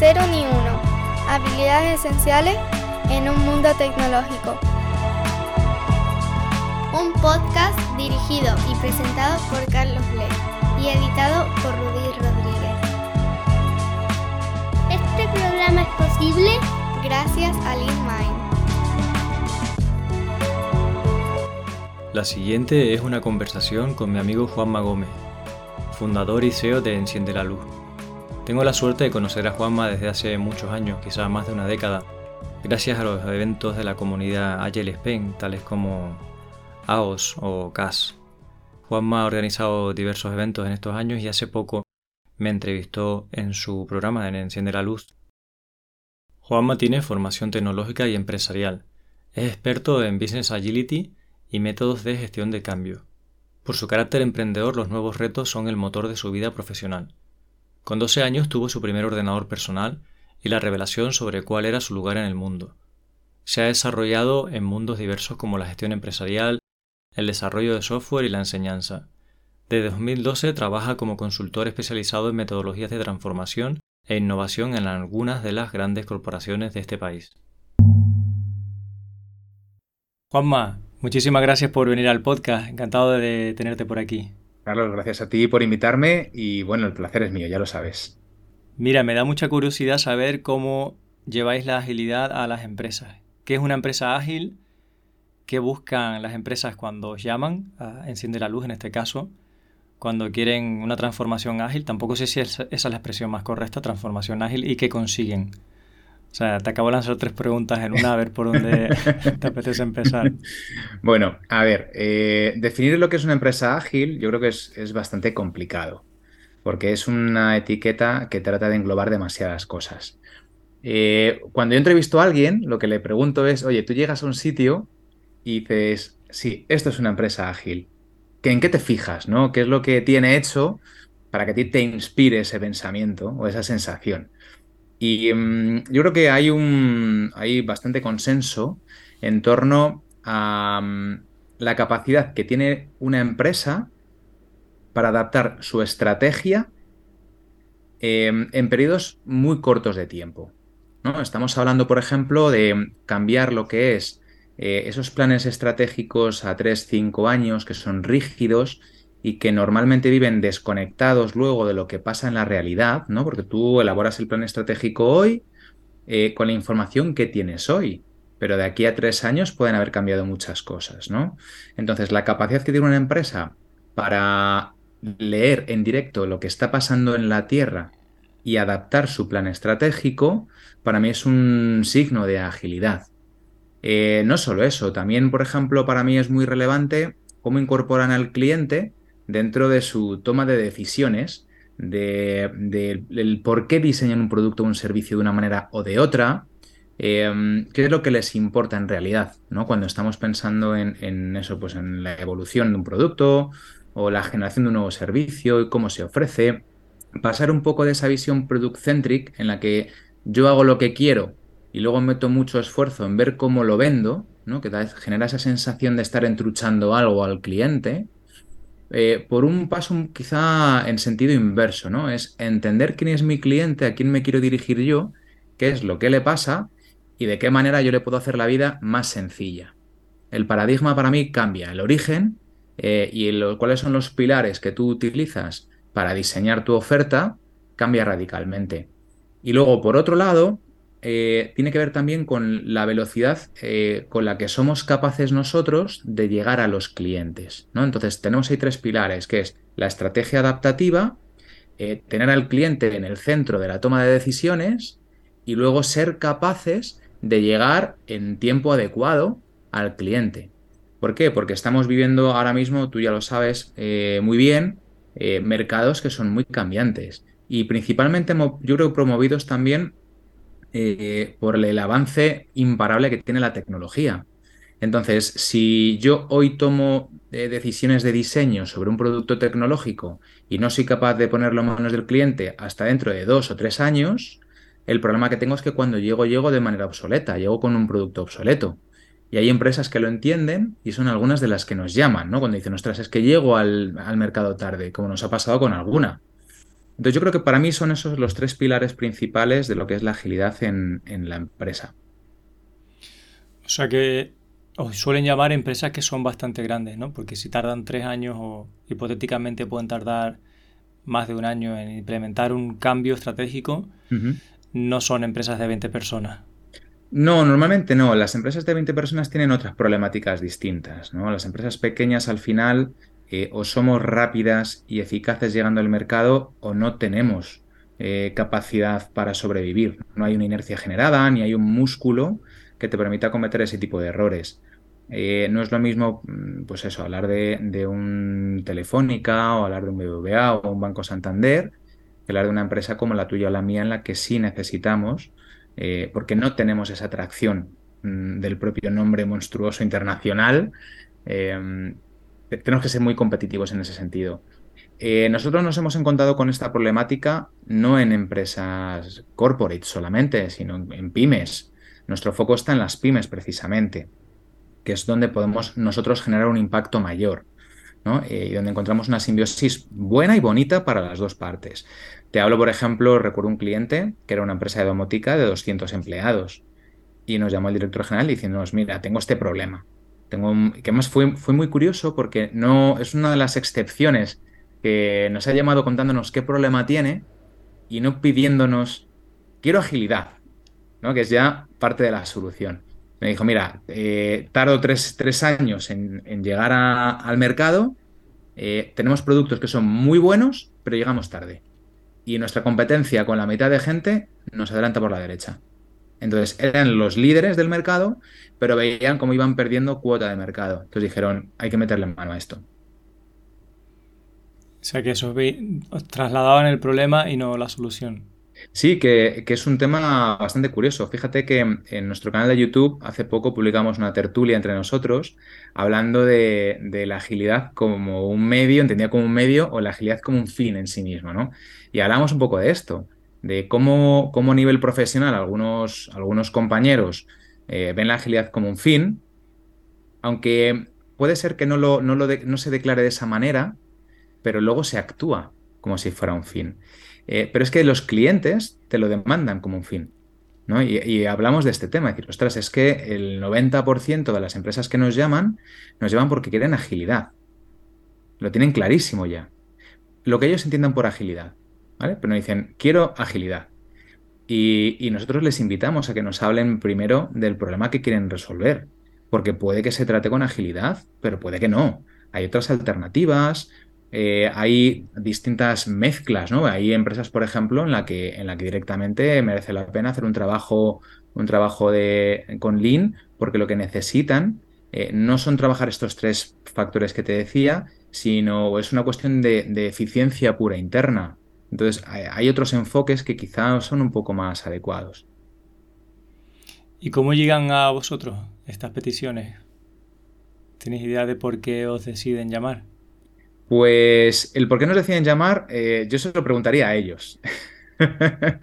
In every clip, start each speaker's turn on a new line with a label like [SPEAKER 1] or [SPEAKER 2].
[SPEAKER 1] Cero ni uno. Habilidades esenciales en un mundo tecnológico. Un podcast dirigido y presentado por Carlos Lee y editado por Rudy Rodríguez.
[SPEAKER 2] Este programa es posible
[SPEAKER 1] gracias a Mind.
[SPEAKER 3] La siguiente es una conversación con mi amigo Juanma Gómez, fundador y CEO de Enciende la Luz. Tengo la suerte de conocer a Juanma desde hace muchos años, quizás más de una década, gracias a los eventos de la comunidad Agile Spain, tales como AOS o CAS. Juanma ha organizado diversos eventos en estos años y hace poco me entrevistó en su programa en Enciende la Luz. Juanma tiene formación tecnológica y empresarial. Es experto en Business Agility y métodos de gestión de cambio. Por su carácter emprendedor, los nuevos retos son el motor de su vida profesional. Con 12 años tuvo su primer ordenador personal y la revelación sobre cuál era su lugar en el mundo. Se ha desarrollado en mundos diversos como la gestión empresarial, el desarrollo de software y la enseñanza. Desde 2012 trabaja como consultor especializado en metodologías de transformación e innovación en algunas de las grandes corporaciones de este país. Juanma, muchísimas gracias por venir al podcast. Encantado de tenerte por aquí.
[SPEAKER 4] Carlos, gracias a ti por invitarme y bueno, el placer es mío, ya lo sabes.
[SPEAKER 3] Mira, me da mucha curiosidad saber cómo lleváis la agilidad a las empresas. ¿Qué es una empresa ágil? ¿Qué buscan las empresas cuando llaman? A Enciende la luz en este caso. Cuando quieren una transformación ágil, tampoco sé si esa es la expresión más correcta, transformación ágil, y qué consiguen. O sea, te acabo de lanzar tres preguntas en una, a ver por dónde te apetece empezar.
[SPEAKER 4] Bueno, a ver, eh, definir lo que es una empresa ágil yo creo que es, bastante complicado, porque es una etiqueta que trata de englobar demasiadas cosas. Eh, cuando yo entrevisto a alguien, lo que le pregunto es, oye, tú llegas a un sitio y dices, sí, esto es una empresa ágil. ¿En qué te fijas? ¿no? ¿Qué es lo que tiene hecho para que a ti te inspire ese pensamiento o esa sensación? Y mm, yo creo que hay, un, hay bastante consenso en torno a mm, la capacidad que tiene una empresa para adaptar su estrategia em, en periodos muy cortos de tiempo. ¿no? Estamos hablando, por ejemplo, de cambiar lo que es eh, esos planes estratégicos a 3, 5 años que son rígidos y que normalmente viven desconectados luego de lo que pasa en la realidad, ¿no? Porque tú elaboras el plan estratégico hoy eh, con la información que tienes hoy, pero de aquí a tres años pueden haber cambiado muchas cosas, ¿no? Entonces, la capacidad que tiene una empresa para leer en directo lo que está pasando en la Tierra y adaptar su plan estratégico, para mí es un signo de agilidad. Eh, no solo eso, también, por ejemplo, para mí es muy relevante cómo incorporan al cliente dentro de su toma de decisiones, de, por qué diseñan un producto o un servicio de una manera o de otra, em, qué es lo que les importa en realidad, ¿no? Cuando estamos pensando en, eso, pues en la evolución de un producto o la generación de un nuevo servicio y cómo se ofrece, pasar un poco de esa visión product-centric en la que yo hago lo que quiero y luego meto mucho esfuerzo en ver cómo lo vendo, ¿no? que genera esa sensación de estar entruchando algo al cliente, eh, por un paso quizá en sentido inverso, ¿no? Es entender quién es mi cliente, a quién me quiero dirigir yo, qué es lo que le pasa y de qué manera yo le puedo hacer la vida más sencilla. El paradigma para mí cambia, el origen eh, y cuáles son los pilares que tú utilizas para diseñar tu oferta cambia radicalmente. Y luego, por otro lado, eh, tiene que ver también con la velocidad eh, con la que somos capaces nosotros de llegar a los clientes. ¿no? Entonces tenemos ahí tres pilares, que es la estrategia adaptativa, eh, tener al cliente en el centro de la toma de decisiones y luego ser capaces de llegar en tiempo adecuado al cliente. ¿Por qué? Porque estamos viviendo ahora mismo, tú ya lo sabes muy bien, mercados que son muy cambiantes y principalmente yo creo promovidos también eh, por el avance imparable que tiene la tecnología. Entonces, si yo hoy tomo eh, decisiones de diseño sobre un producto tecnológico y no soy capaz de ponerlo en manos del cliente hasta dentro de dos o tres años, el problema que tengo es que cuando llego, llego de manera obsoleta, llego con un producto obsoleto. Y hay empresas que lo entienden y son algunas de las que nos llaman, ¿no? Cuando dicen, ostras, es que llego al, al mercado tarde, como nos ha pasado con alguna. Entonces yo creo que para mí son esos los tres pilares principales de lo que es la agilidad en, la empresa.
[SPEAKER 3] O sea que os suelen llamar empresas que son bastante grandes, ¿no? Porque si tardan tres años o hipotéticamente pueden tardar más de un año en implementar un cambio estratégico, no son empresas de 20 personas.
[SPEAKER 4] No, normalmente no. Las empresas de 20 personas tienen otras problemáticas distintas. ¿no? Las empresas pequeñas al final eh, o somos rápidas y eficaces llegando al mercado o no tenemos eh, capacidad para sobrevivir. No hay una inercia generada ni hay un músculo que te permita cometer ese tipo de errores. Eh, no es lo mismo, mm, pues eso, hablar de, de, un Telefónica o hablar de un BBVA o un Banco Santander, que hablar de una empresa como la tuya o la mía en la que sí necesitamos porque no tenemos esa atracción mm, del propio nombre monstruoso internacional. Em, tenemos que ser muy competitivos en ese sentido. Eh, nosotros nos hemos encontrado con esta problemática no en empresas corporate solamente, sino en pymes. Nuestro foco está en las pymes precisamente, que es donde podemos nosotros generar un impacto mayor. Eh, y donde encontramos una simbiosis buena y bonita para las dos partes. Te hablo, por ejemplo, recuerdo un cliente que era una empresa de domótica de 200 empleados y nos llamó el director general diciéndonos, mira, tengo este problema. Tengo que además fue, fue muy curioso porque no es una de las excepciones que nos ha llamado contándonos qué problema tiene y no pidiéndonos, quiero agilidad, ¿no? que es ya parte de la solución. Me dijo, mira, eh, tardo tres, años en, llegar al mercado, eh, tenemos productos que son muy buenos, pero llegamos tarde y nuestra competencia con la mitad de gente nos adelanta por la derecha. Entonces eran los líderes del mercado, pero veían cómo iban perdiendo cuota de mercado. Entonces dijeron, hay que meterle mano a esto.
[SPEAKER 3] O sea que eso trasladaban el problema y no la solución.
[SPEAKER 4] Sí, que, es un tema bastante curioso. Fíjate que en nuestro canal de YouTube hace poco publicamos una tertulia entre nosotros hablando de, la agilidad como un medio, entendía como un medio, o la agilidad como un fin en sí mismo, ¿no? Y hablamos un poco de esto, de cómo, cómo a nivel profesional algunos, algunos compañeros eh, ven la agilidad como un fin, aunque puede ser que no, lo, no, lo no se declare de esa manera, pero luego se actúa como si fuera un fin. Eh, pero es que los clientes te lo demandan como un fin. ¿no? Y, hablamos de este tema, decir, ostras, es que el 90% de las empresas que nos llaman, nos llaman porque quieren agilidad. Lo tienen clarísimo ya. Lo que ellos entiendan por agilidad. Pero nos dicen, quiero agilidad. Y, y nosotros les invitamos a que nos hablen primero del problema que quieren resolver. Porque puede que se trate con agilidad, pero puede que no. Hay otras alternativas, eh, hay distintas mezclas, ¿no? Hay empresas, por ejemplo, en la que, en la que directamente merece la pena hacer un trabajo, un trabajo de, con Lean, porque lo que necesitan eh, no son trabajar estos tres factores que te decía, sino es una cuestión de, eficiencia pura interna. Entonces, hay, otros enfoques que quizás son un poco más adecuados.
[SPEAKER 3] ¿Y cómo llegan a vosotros estas peticiones? ¿Tenéis idea de por qué os deciden llamar?
[SPEAKER 4] Pues el por qué nos deciden llamar, eh, yo se lo preguntaría a ellos.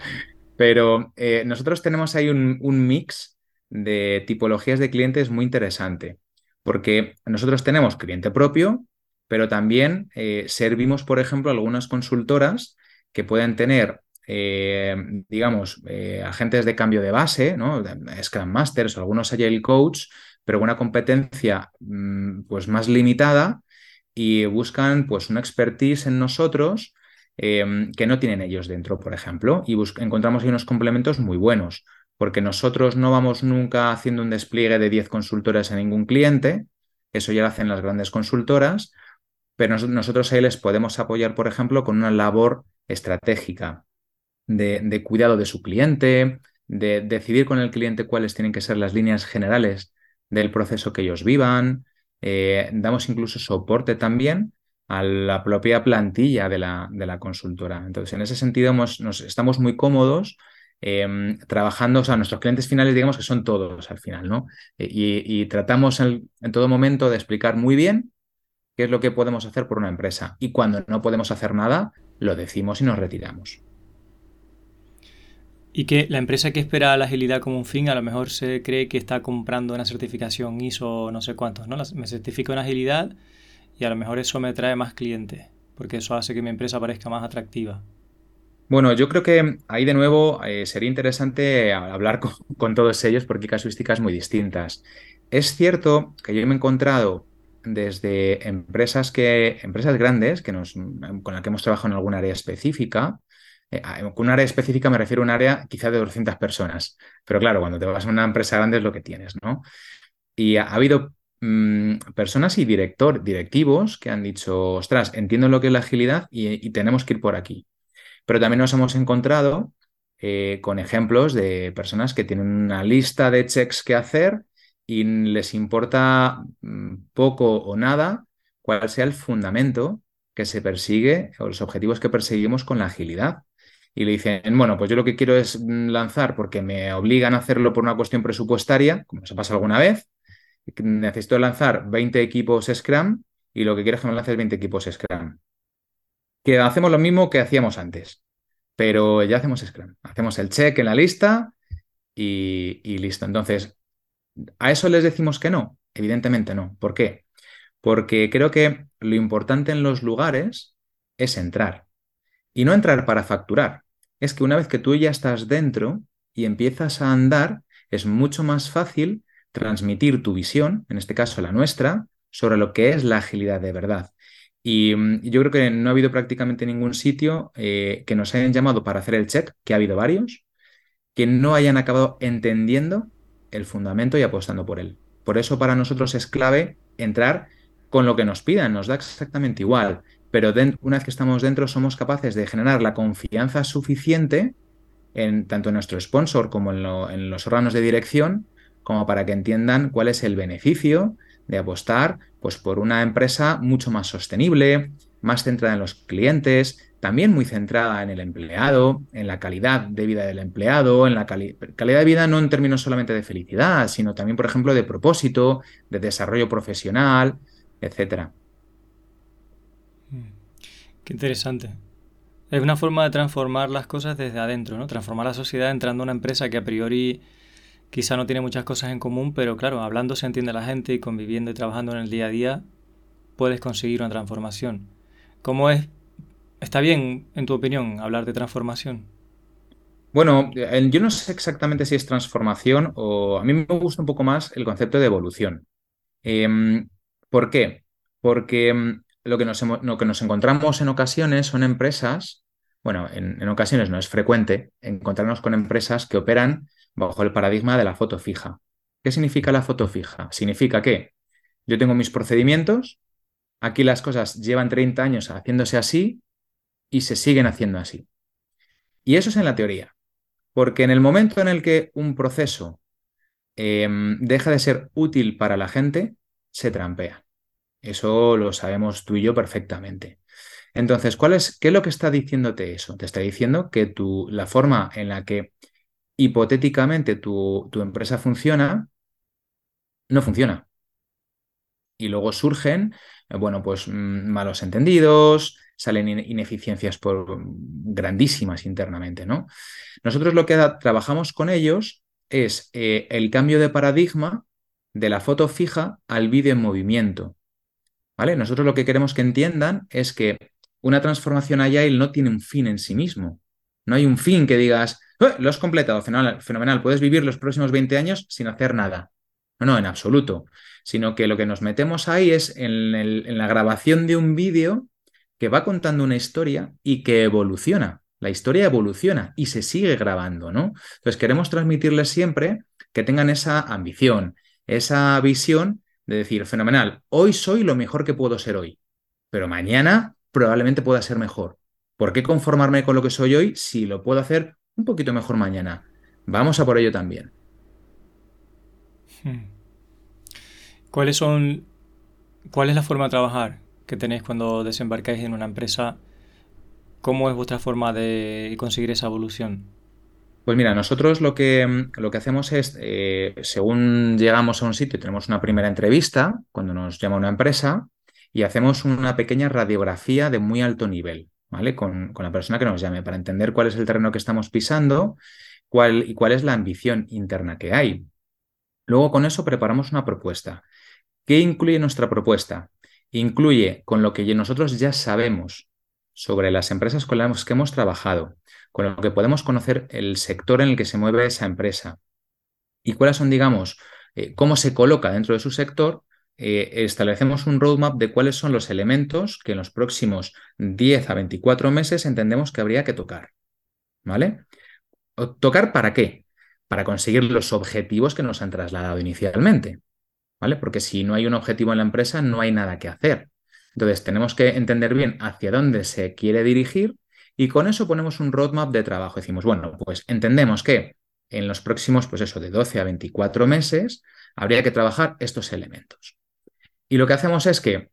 [SPEAKER 4] Pero eh, nosotros tenemos ahí un, mix de tipologías de clientes muy interesante, porque nosotros tenemos cliente propio, pero también eh, servimos, por ejemplo, algunas consultoras que pueden tener, digamos, agentes de cambio de base, ¿no? Scrum Masters algunos Agile Coach, pero una competencia mm, pues más limitada y buscan pues una expertise en nosotros em, que no tienen ellos dentro, por ejemplo, y encontramos ahí unos complementos muy buenos, porque nosotros no vamos nunca haciendo un despliegue de 10 consultoras a ningún cliente, eso ya lo hacen las grandes consultoras, pero nosotros ahí les podemos apoyar, por ejemplo, con una labor estratégica de, cuidado de su cliente, de decidir con el cliente cuáles tienen que ser las líneas generales del proceso que ellos vivan, eh, damos incluso soporte también a la propia plantilla de la, consultora. Entonces, en ese sentido, nos, estamos muy cómodos em, trabajando, o sea, nuestros clientes finales, digamos que son todos al final, ¿no? Eh, y, tratamos en, todo momento de explicar muy bien qué es lo que podemos hacer por una empresa. Y cuando no podemos hacer nada, lo decimos y nos retiramos.
[SPEAKER 3] Y que la empresa que espera la agilidad como un fin a lo mejor se cree que está comprando una certificación ISO no sé cuántos, ¿no? Me certifico en agilidad y a lo mejor eso me trae más clientes, porque eso hace que mi empresa parezca más atractiva.
[SPEAKER 4] Bueno, yo creo que ahí de nuevo eh, sería interesante hablar con, todos ellos porque hay casuísticas muy distintas. Es cierto que yo me he encontrado desde empresas que empresas grandes que nos, con las que hemos trabajado en algún área específica. Eh, con un área específica me refiero a un área quizá de 200 personas. Pero claro, cuando te vas a una empresa grande es lo que tienes, ¿no? Y ha, habido mm, personas y director, directivos que han dicho, ostras, entiendo lo que es la agilidad y tenemos que ir por aquí. Pero también nos hemos encontrado eh, con ejemplos de personas que tienen una lista de checks que hacer y les importa mm, poco o nada cuál sea el fundamento que se persigue o los objetivos que perseguimos con la agilidad. Y le dicen, bueno, pues yo lo que quiero es mm, lanzar porque me obligan a hacerlo por una cuestión presupuestaria, como se pasa alguna vez. Necesito lanzar 20 equipos Scrum y lo que quiero es que me lances 20 equipos Scrum que hacemos lo mismo que hacíamos antes, pero ya hacemos Scrum. Hacemos el check en la lista y, listo. Entonces, ¿a eso les decimos que no? Evidentemente no. ¿Por qué? Porque creo que lo importante en los lugares es entrar. Y no entrar para facturar. Es que una vez que tú ya estás dentro y empiezas a andar, es mucho más fácil transmitir tu visión, en este caso la nuestra, sobre lo que es la agilidad de verdad. Mm, y yo creo que no ha habido prácticamente ningún sitio eh, que nos hayan llamado para hacer el check, que ha habido varios, que no hayan acabado entendiendo el fundamento y apostando por él. Por eso para nosotros es clave entrar con lo que nos pidan, nos da exactamente igual, pero una vez que estamos dentro somos capaces de generar la confianza suficiente en tanto en nuestro sponsor como en, en los órganos de dirección, como para que entiendan cuál es el beneficio de apostar pues, por una empresa mucho más sostenible, más centrada en los clientes, también muy centrada en el empleado, en la calidad de vida del empleado, en la calidad de vida no en términos solamente de felicidad, sino también, por ejemplo, de propósito, de desarrollo profesional, etc.
[SPEAKER 3] Mm. Qué interesante. Es una forma de transformar las cosas desde adentro, ¿no? Transformar la sociedad entrando a una empresa que a priori quizá no tiene muchas cosas en común, pero claro, hablando se entiende la gente y conviviendo y trabajando en el día a día, puedes conseguir una transformación. ¿Cómo es? ¿Está bien, en tu opinión, hablar de transformación?
[SPEAKER 4] Bueno, yo no sé exactamente si es transformación o a mí me gusta un poco más el concepto de evolución. Em, ¿Por qué? Porque em, lo que, nos, lo que nos encontramos en ocasiones son empresas, bueno, en ocasiones no es frecuente encontrarnos con empresas que operan bajo el paradigma de la foto fija. ¿Qué significa la foto fija? Significa que yo tengo mis procedimientos, aquí las cosas llevan 30 años haciéndose así y se siguen haciendo así. Y eso es en la teoría, porque en el momento en el que un proceso em, deja de ser útil para la gente, se trampea. Eso lo sabemos tú y yo perfectamente. Entonces, ¿cuál es, ¿qué es lo que está diciéndote eso? Te está diciendo que tú, la forma en la que hipotéticamente tu, empresa funciona, no funciona. Y luego surgen, eh, bueno, pues mm, malos entendidos, salen ineficiencias por, grandísimas internamente, ¿no? Nosotros lo que trabajamos con ellos es eh, el cambio de paradigma de la foto fija al vídeo en movimiento. ¿Vale? Nosotros lo que queremos que entiendan es que una transformación agile no tiene un fin en sí mismo. No hay un fin que digas, ¡Eh! lo has completado, fenomenal, fenomenal, puedes vivir los próximos 20 años sin hacer nada. No, no, en absoluto. Sino que lo que nos metemos ahí es en, la grabación de un vídeo que va contando una historia y que evoluciona. La historia evoluciona y se sigue grabando, ¿no? Entonces queremos transmitirles siempre que tengan esa ambición, esa visión de decir, fenomenal, hoy soy lo mejor que puedo ser hoy, pero mañana probablemente pueda ser mejor. ¿Por qué conformarme con lo que soy hoy si lo puedo hacer un poquito mejor mañana. Vamos a por ello también.
[SPEAKER 3] Hmm. ¿Cuáles son, cuál es la forma de trabajar que tenéis cuando desembarcáis en una empresa? ¿Cómo es vuestra forma de conseguir esa evolución?
[SPEAKER 4] Pues mira, nosotros lo que, lo que hacemos es, eh, según llegamos a un sitio, tenemos una primera entrevista, cuando nos llama una empresa, y hacemos una pequeña radiografía de muy alto nivel. ¿vale? Con, la persona que nos llame para entender cuál es el terreno que estamos pisando cuál, y cuál es la ambición interna que hay. Luego con eso preparamos una propuesta. ¿Qué incluye nuestra propuesta? Incluye con lo que nosotros ya sabemos sobre las empresas con las que hemos trabajado, con lo que podemos conocer el sector en el que se mueve esa empresa y cuáles son, digamos, eh, cómo se coloca dentro de su sector, eh, establecemos un roadmap de cuáles son los elementos que en los próximos 10 a 24 meses entendemos que habría que tocar. ¿Vale? ¿Tocar para qué? Para conseguir los objetivos que nos han trasladado inicialmente. ¿Vale? Porque si no hay un objetivo en la empresa, no hay nada que hacer. Entonces, tenemos que entender bien hacia dónde se quiere dirigir y con eso ponemos un roadmap de trabajo. Decimos, bueno, pues entendemos que en los próximos, pues eso, de 12 a 24 meses, habría que trabajar estos elementos. Y lo que hacemos es que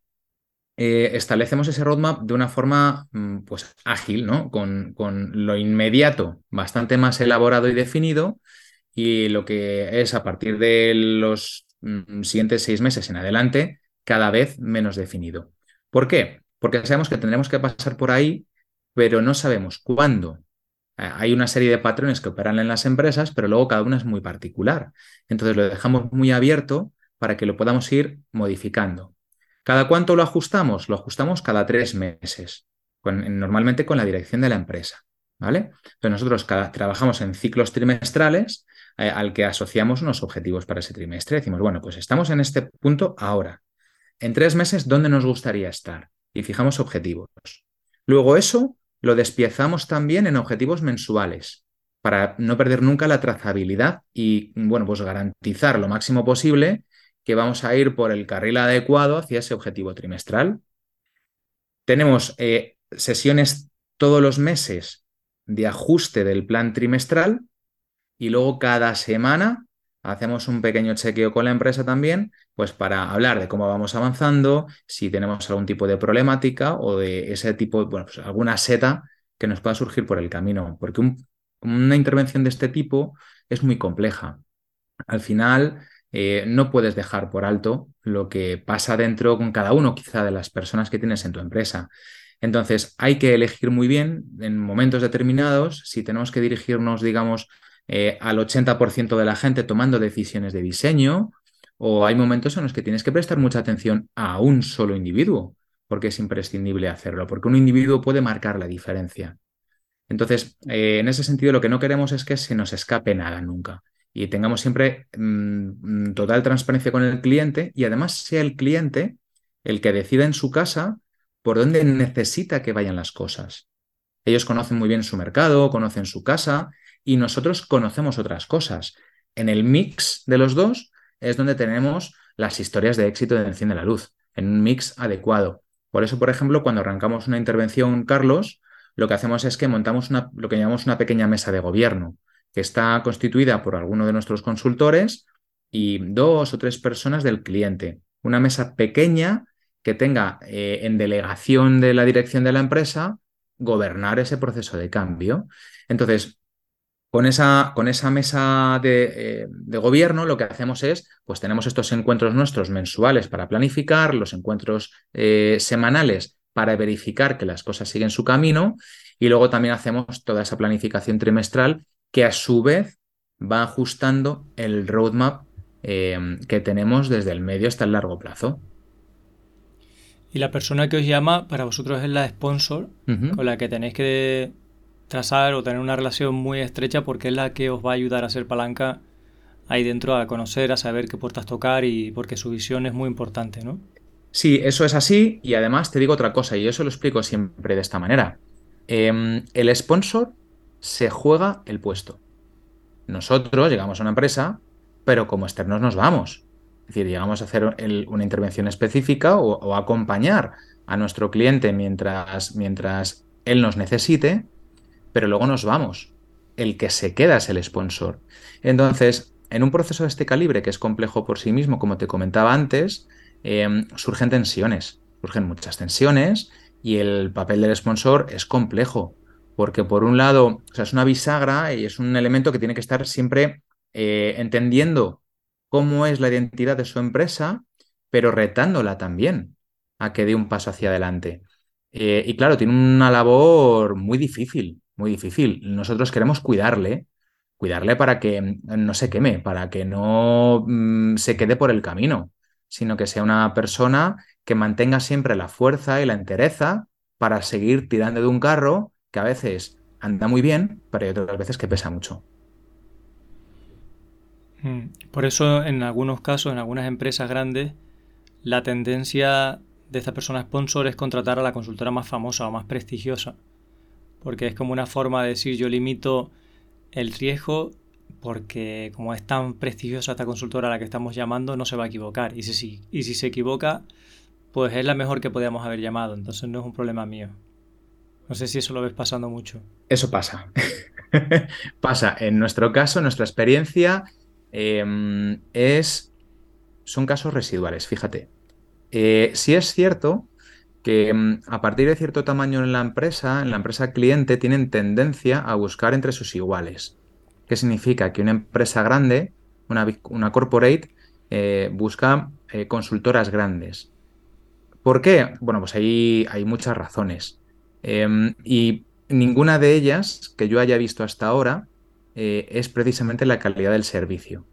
[SPEAKER 4] eh, establecemos ese roadmap de una forma mm, pues, ágil, ¿no? Con, con, lo inmediato bastante más elaborado y definido y lo que es a partir de los siguientes seis meses en adelante cada vez menos definido. ¿Por qué? Porque sabemos que tendremos que pasar por ahí, pero no sabemos cuándo. Eh, hay una serie de patrones que operan en las empresas, pero luego cada una es muy particular. Entonces lo dejamos muy abierto para que lo podamos ir modificando. ¿Cada cuánto lo ajustamos? Lo ajustamos cada tres meses, normalmente con la dirección de la empresa. ¿vale? Entonces nosotros trabajamos en ciclos trimestrales eh, al que asociamos unos objetivos para ese trimestre. Decimos, bueno, pues estamos en este punto ahora. En tres meses, ¿dónde nos gustaría estar? Y fijamos objetivos. Luego eso lo despiezamos también en objetivos mensuales para no perder nunca la trazabilidad y, bueno, pues garantizar lo máximo posible que vamos a ir por el carril adecuado hacia ese objetivo trimestral. Tenemos eh, sesiones todos los meses de ajuste del plan trimestral y luego cada semana hacemos un pequeño chequeo con la empresa también, pues para hablar de cómo vamos avanzando, si tenemos algún tipo de problemática o de ese tipo, bueno, pues alguna seta que nos pueda surgir por el camino, porque una intervención de este tipo es muy compleja. Al final, eh, no puedes dejar por alto lo que pasa dentro con cada uno, quizá, de las personas que tienes en tu empresa. Entonces, hay que elegir muy bien en momentos determinados si tenemos que dirigirnos, digamos, eh, al 80% de la gente tomando decisiones de diseño, o hay momentos en los que tienes que prestar mucha atención a un solo individuo, porque es imprescindible hacerlo, porque un individuo puede marcar la diferencia. Entonces, eh, en ese sentido, lo que no queremos es que se nos escape nada nunca y tengamos siempre mm, total transparencia con el cliente y además sea el cliente el que decida en su casa por dónde necesita que vayan las cosas. Ellos conocen muy bien su mercado, conocen su casa y nosotros conocemos otras cosas. En el mix de los dos es donde tenemos las historias de éxito de Enciende la Luz, en un mix adecuado. Por eso, por ejemplo, cuando arrancamos una intervención, Carlos, lo que hacemos es que montamos una, lo que llamamos una pequeña mesa de gobierno, que está constituida por alguno de nuestros consultores y dos o tres personas del cliente. Una mesa pequeña que tenga eh, en delegación de la dirección de la empresa gobernar ese proceso de cambio. Entonces, con esa, con esa mesa eh, de, gobierno lo que hacemos es, pues tenemos estos encuentros nuestros mensuales para planificar, los encuentros eh, semanales para verificar que las cosas siguen su camino y luego también hacemos toda esa planificación trimestral que a su vez va ajustando el roadmap eh, que tenemos desde el medio hasta el largo plazo.
[SPEAKER 3] Y la persona que os llama para vosotros es la sponsor, con la que tenéis que trazar o tener una relación muy estrecha porque es la que os va a ayudar a ser palanca ahí dentro, a conocer, a saber qué puertas tocar y porque su visión es muy importante, ¿no?
[SPEAKER 4] Sí, eso es así y además te digo otra cosa y eso lo explico siempre de esta manera. Em, el sponsor se juega el puesto. Nosotros llegamos a una empresa, pero como externos nos vamos. Es decir, llegamos a hacer una intervención específica o, o, acompañar a nuestro cliente mientras, mientras él nos necesite, pero luego nos vamos. El que se queda es el sponsor. Entonces, en un proceso de este calibre, que es complejo por sí mismo, como te comentaba antes, em, surgen tensiones, surgen muchas tensiones y el papel del sponsor es complejo, porque por un lado, o sea, es una bisagra y es un elemento que tiene que estar siempre eh, entendiendo cómo es la identidad de su empresa, pero retándola también a que dé un paso hacia adelante. Eh, y claro, tiene una labor muy difícil, muy difícil. Nosotros queremos cuidarle, cuidarle para que no se queme, para que no mm, se quede por el camino, sino que sea una persona que mantenga siempre la fuerza y la entereza para seguir tirando de un carro que a veces anda muy bien, pero hay otras veces que pesa mucho.
[SPEAKER 3] Mm. Por eso, en algunos casos, en algunas empresas grandes, la tendencia de esta persona sponsor es contratar a la consultora más famosa o más prestigiosa. Porque es como una forma de decir yo limito el riesgo porque como es tan prestigiosa esta consultora a la que estamos llamando, no se va a equivocar. Y si, y si se equivoca, pues es la mejor que podíamos haber llamado. Entonces no es un problema mío. No sé si eso lo ves pasando mucho.
[SPEAKER 4] Eso pasa. pasa. En nuestro caso, nuestra experiencia em, es. Son casos residuales, fíjate. Eh, si es cierto que em, a partir de cierto tamaño en la empresa, en la empresa cliente, tienen tendencia a buscar entre sus iguales. ¿Qué significa? Que una empresa grande, una, corporate, eh, busca eh, consultoras grandes. ¿Por qué? Bueno, pues hay muchas razones. Em, y ninguna de ellas que yo haya visto hasta ahora eh, es precisamente la calidad del servicio.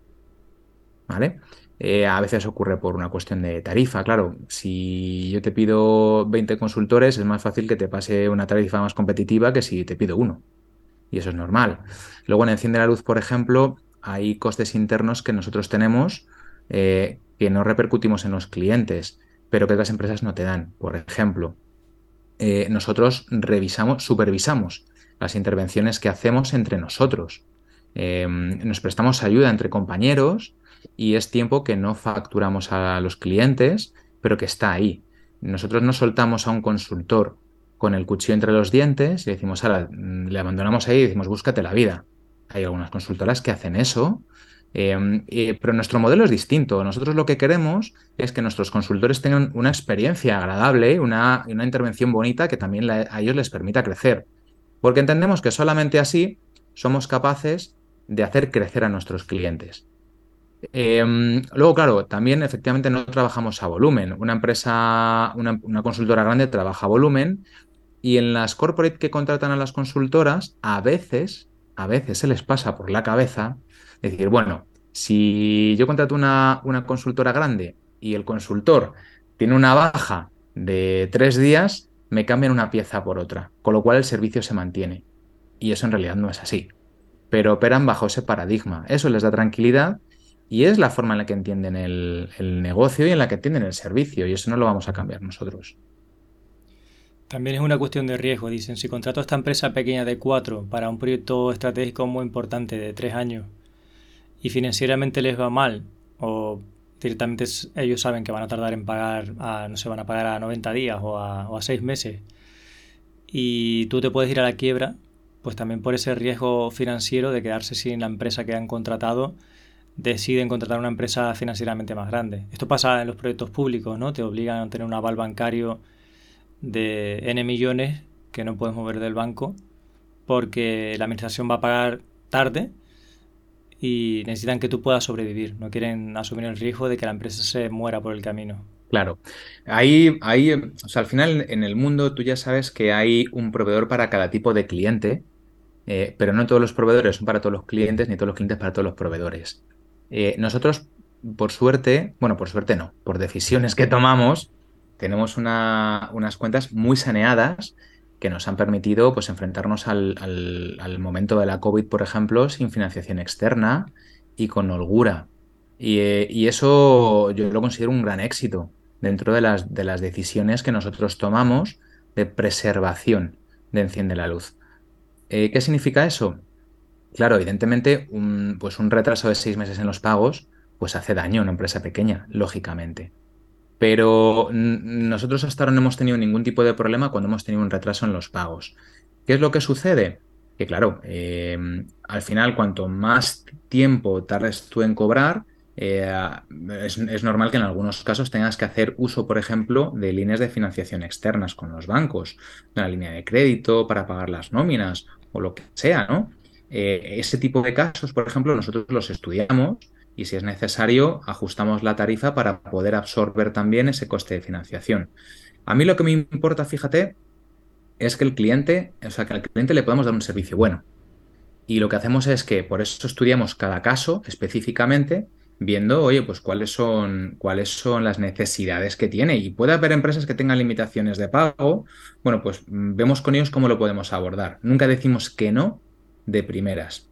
[SPEAKER 4] ¿Vale? Eh, a veces ocurre por una cuestión de tarifa, claro. Si yo te pido 20 consultores, es más fácil que te pase una tarifa más competitiva que si te pido uno. Y eso es normal. Luego en Enciende la Luz, por ejemplo, hay costes internos que nosotros tenemos eh, que no repercutimos en los clientes, pero que otras empresas no te dan. Por ejemplo, eh, nosotros revisamos, supervisamos las intervenciones que hacemos entre nosotros. Nos prestamos ayuda entre compañeros y es tiempo que no facturamos a los clientes, pero que está ahí. Nosotros no soltamos a un consultor con el cuchillo entre los dientes y decimos, ahora le abandonamos ahí y decimos, búscate la vida. Hay algunas consultoras que hacen eso Em, pero nuestro modelo es distinto. Nosotros lo que queremos es que nuestros consultores tengan una experiencia agradable, una, una intervención bonita que también a ellos les permita crecer. Porque entendemos que solamente así somos capaces de hacer crecer a nuestros clientes. Em, luego, claro, también efectivamente no trabajamos a volumen. Una empresa, una, consultora grande trabaja a volumen y en las corporate que contratan a las consultoras, a veces, a veces se les pasa por la cabeza decir, bueno, si yo contrato una, una consultora grande y el consultor tiene una baja de tres días, me cambian una pieza por otra, con lo cual el servicio se mantiene. Y eso en realidad no es así. Pero operan bajo ese paradigma. Eso les da tranquilidad y es la forma en la que entienden el, el, negocio y en la que entienden el servicio. Y eso no lo vamos a cambiar nosotros.
[SPEAKER 3] También es una cuestión de riesgo. Dicen, si contrato a esta empresa pequeña de cuatro para un proyecto estratégico muy importante de tres años, y financieramente les va mal o directamente ellos saben que van a tardar en pagar, no se van a pagar a 90 días o a, o a 6 meses y tú te puedes ir a la quiebra, pues también por ese riesgo financiero de quedarse sin la empresa que han contratado, deciden contratar una empresa financieramente más grande. Esto pasa en los proyectos públicos, ¿no? Te obligan a tener un aval bancario de N millones que no puedes mover del banco porque la administración va a pagar tarde y necesitan que tú puedas sobrevivir, no quieren asumir el riesgo de que la empresa se muera por el camino.
[SPEAKER 4] Claro, ahí, ahí, o sea, al final en el mundo tú ya sabes que hay un proveedor para cada tipo de cliente, eh, pero no todos los proveedores son para todos los clientes, ni todos los clientes para todos los proveedores. Eh, nosotros, por suerte, bueno, por suerte no, por decisiones que tomamos, tenemos unas cuentas muy saneadas que nos han permitido pues, enfrentarnos al, momento de la COVID, por ejemplo, sin financiación externa y con holgura. Eh, y, eso yo lo considero un gran éxito dentro de las, de las decisiones que nosotros tomamos de preservación de Enciende la Luz. Eh, ¿Qué significa eso? Claro, evidentemente, un, pues un retraso de seis meses en los pagos pues hace daño a una empresa pequeña, lógicamente. Pero nosotros hasta ahora no hemos tenido ningún tipo de problema cuando hemos tenido un retraso en los pagos. ¿Qué es lo que sucede? Que claro, em, al final cuanto más tiempo tardes tú en cobrar, eh, es, normal que en algunos casos tengas que hacer uso, por ejemplo, de líneas de financiación externas con los bancos, una línea de crédito para pagar las nóminas o lo que sea, ¿no? Eh, ese tipo de casos, por ejemplo, nosotros los estudiamos y si es necesario ajustamos la tarifa para poder absorber también ese coste de financiación. A mí lo que me importa, fíjate, es que el cliente, o sea, que al cliente le podamos dar un servicio bueno. Y lo que hacemos es que por eso estudiamos cada caso específicamente viendo, oye, pues cuáles son, cuáles son las necesidades que tiene. Y puede haber empresas que tengan limitaciones de pago. Bueno, pues mm, vemos con ellos cómo lo podemos abordar. Nunca decimos que no de primeras.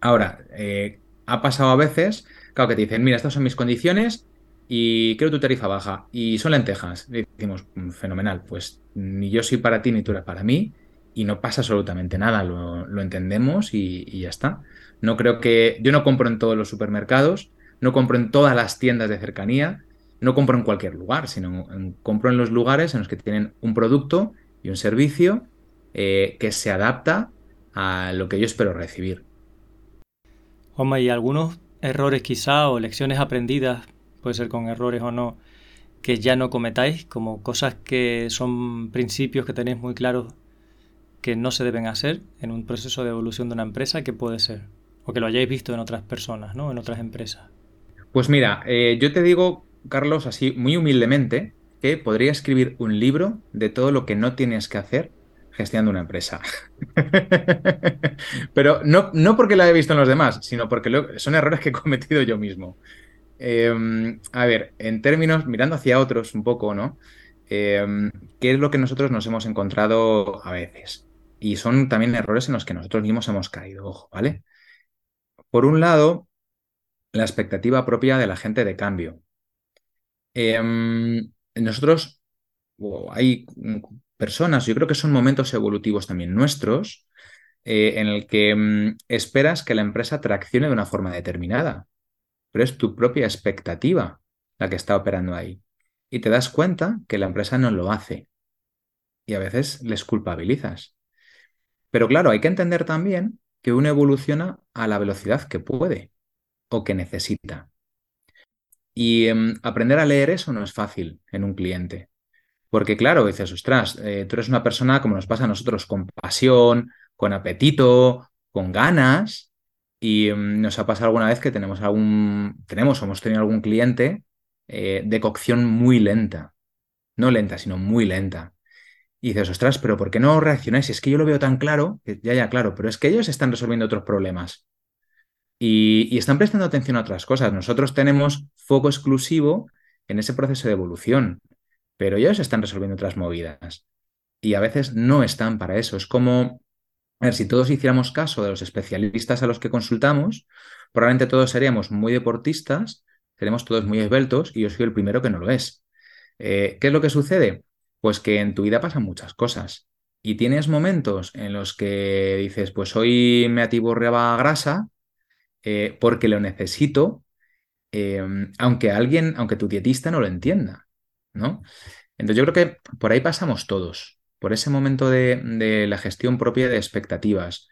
[SPEAKER 4] Ahora, eh, ha pasado a veces, claro, que te dicen, mira, estas son mis condiciones y quiero tu tarifa baja. Y son lentejas. Y decimos, mm, fenomenal, pues ni yo soy para ti ni tú eres para mí. Y no pasa absolutamente nada, lo, entendemos y, ya está. No creo que. Yo no compro en todos los supermercados, no compro en todas las tiendas de cercanía, no compro en cualquier lugar, sino compro en los lugares en los que tienen un producto y un servicio eh, que se adapta a lo que yo espero recibir.
[SPEAKER 3] Juanma, ¿y algunos errores quizá o lecciones aprendidas, puede ser con errores o no, que ya no cometáis, como cosas que son principios que tenéis muy claros que no se deben hacer en un proceso de evolución de una empresa, ¿qué puede ser? O que lo hayáis visto en otras personas, ¿no? En otras empresas.
[SPEAKER 4] Pues mira, eh, yo te digo, Carlos, así muy humildemente, que podría escribir un libro de todo lo que no tienes que hacer gestionando una empresa. Pero no, no porque la he visto en los demás, sino porque son errores que he cometido yo mismo. Em, a ver, en términos, mirando hacia otros un poco, ¿no? Em, ¿Qué es lo que nosotros nos hemos encontrado a veces? Y son también errores en los que nosotros mismos hemos caído, ojo, ¿vale? Por un lado, la expectativa propia de la gente de cambio. Em, nosotros, hay personas, yo creo que son momentos evolutivos también nuestros, eh, en el que mm, esperas que la empresa traccione de una forma determinada, pero es tu propia expectativa la que está operando ahí. Y te das cuenta que la empresa no lo hace. Y a veces les culpabilizas. Pero claro, hay que entender también que uno evoluciona a la velocidad que puede o que necesita. Y em, aprender a leer eso no es fácil en un cliente. Porque claro, dices, ostras, eh, tú eres una persona como nos pasa a nosotros, con pasión, con apetito, con ganas. Y em, nos ha pasado alguna vez que tenemos algún, tenemos o hemos tenido algún cliente eh, de cocción muy lenta. No lenta, sino muy lenta. Y dices, ostras, pero ¿por qué no reaccionáis? Es que yo lo veo tan claro, ya, ya, claro, pero es que ellos están resolviendo otros problemas y, están prestando atención a otras cosas. Nosotros tenemos foco exclusivo en ese proceso de evolución, pero ellos están resolviendo otras movidas y a veces no están para eso. Es como, a ver, si todos hiciéramos caso de los especialistas a los que consultamos, probablemente todos seríamos muy deportistas, seríamos todos muy esbeltos y yo soy el primero que no lo es. Eh, ¿Qué es lo que sucede? Pues que en tu vida pasan muchas cosas y tienes momentos en los que dices, pues hoy me atiborreaba grasa eh, porque lo necesito, em, aunque alguien, aunque tu dietista no lo entienda, Entonces yo creo que por ahí pasamos todos, por ese momento de, la gestión propia de expectativas.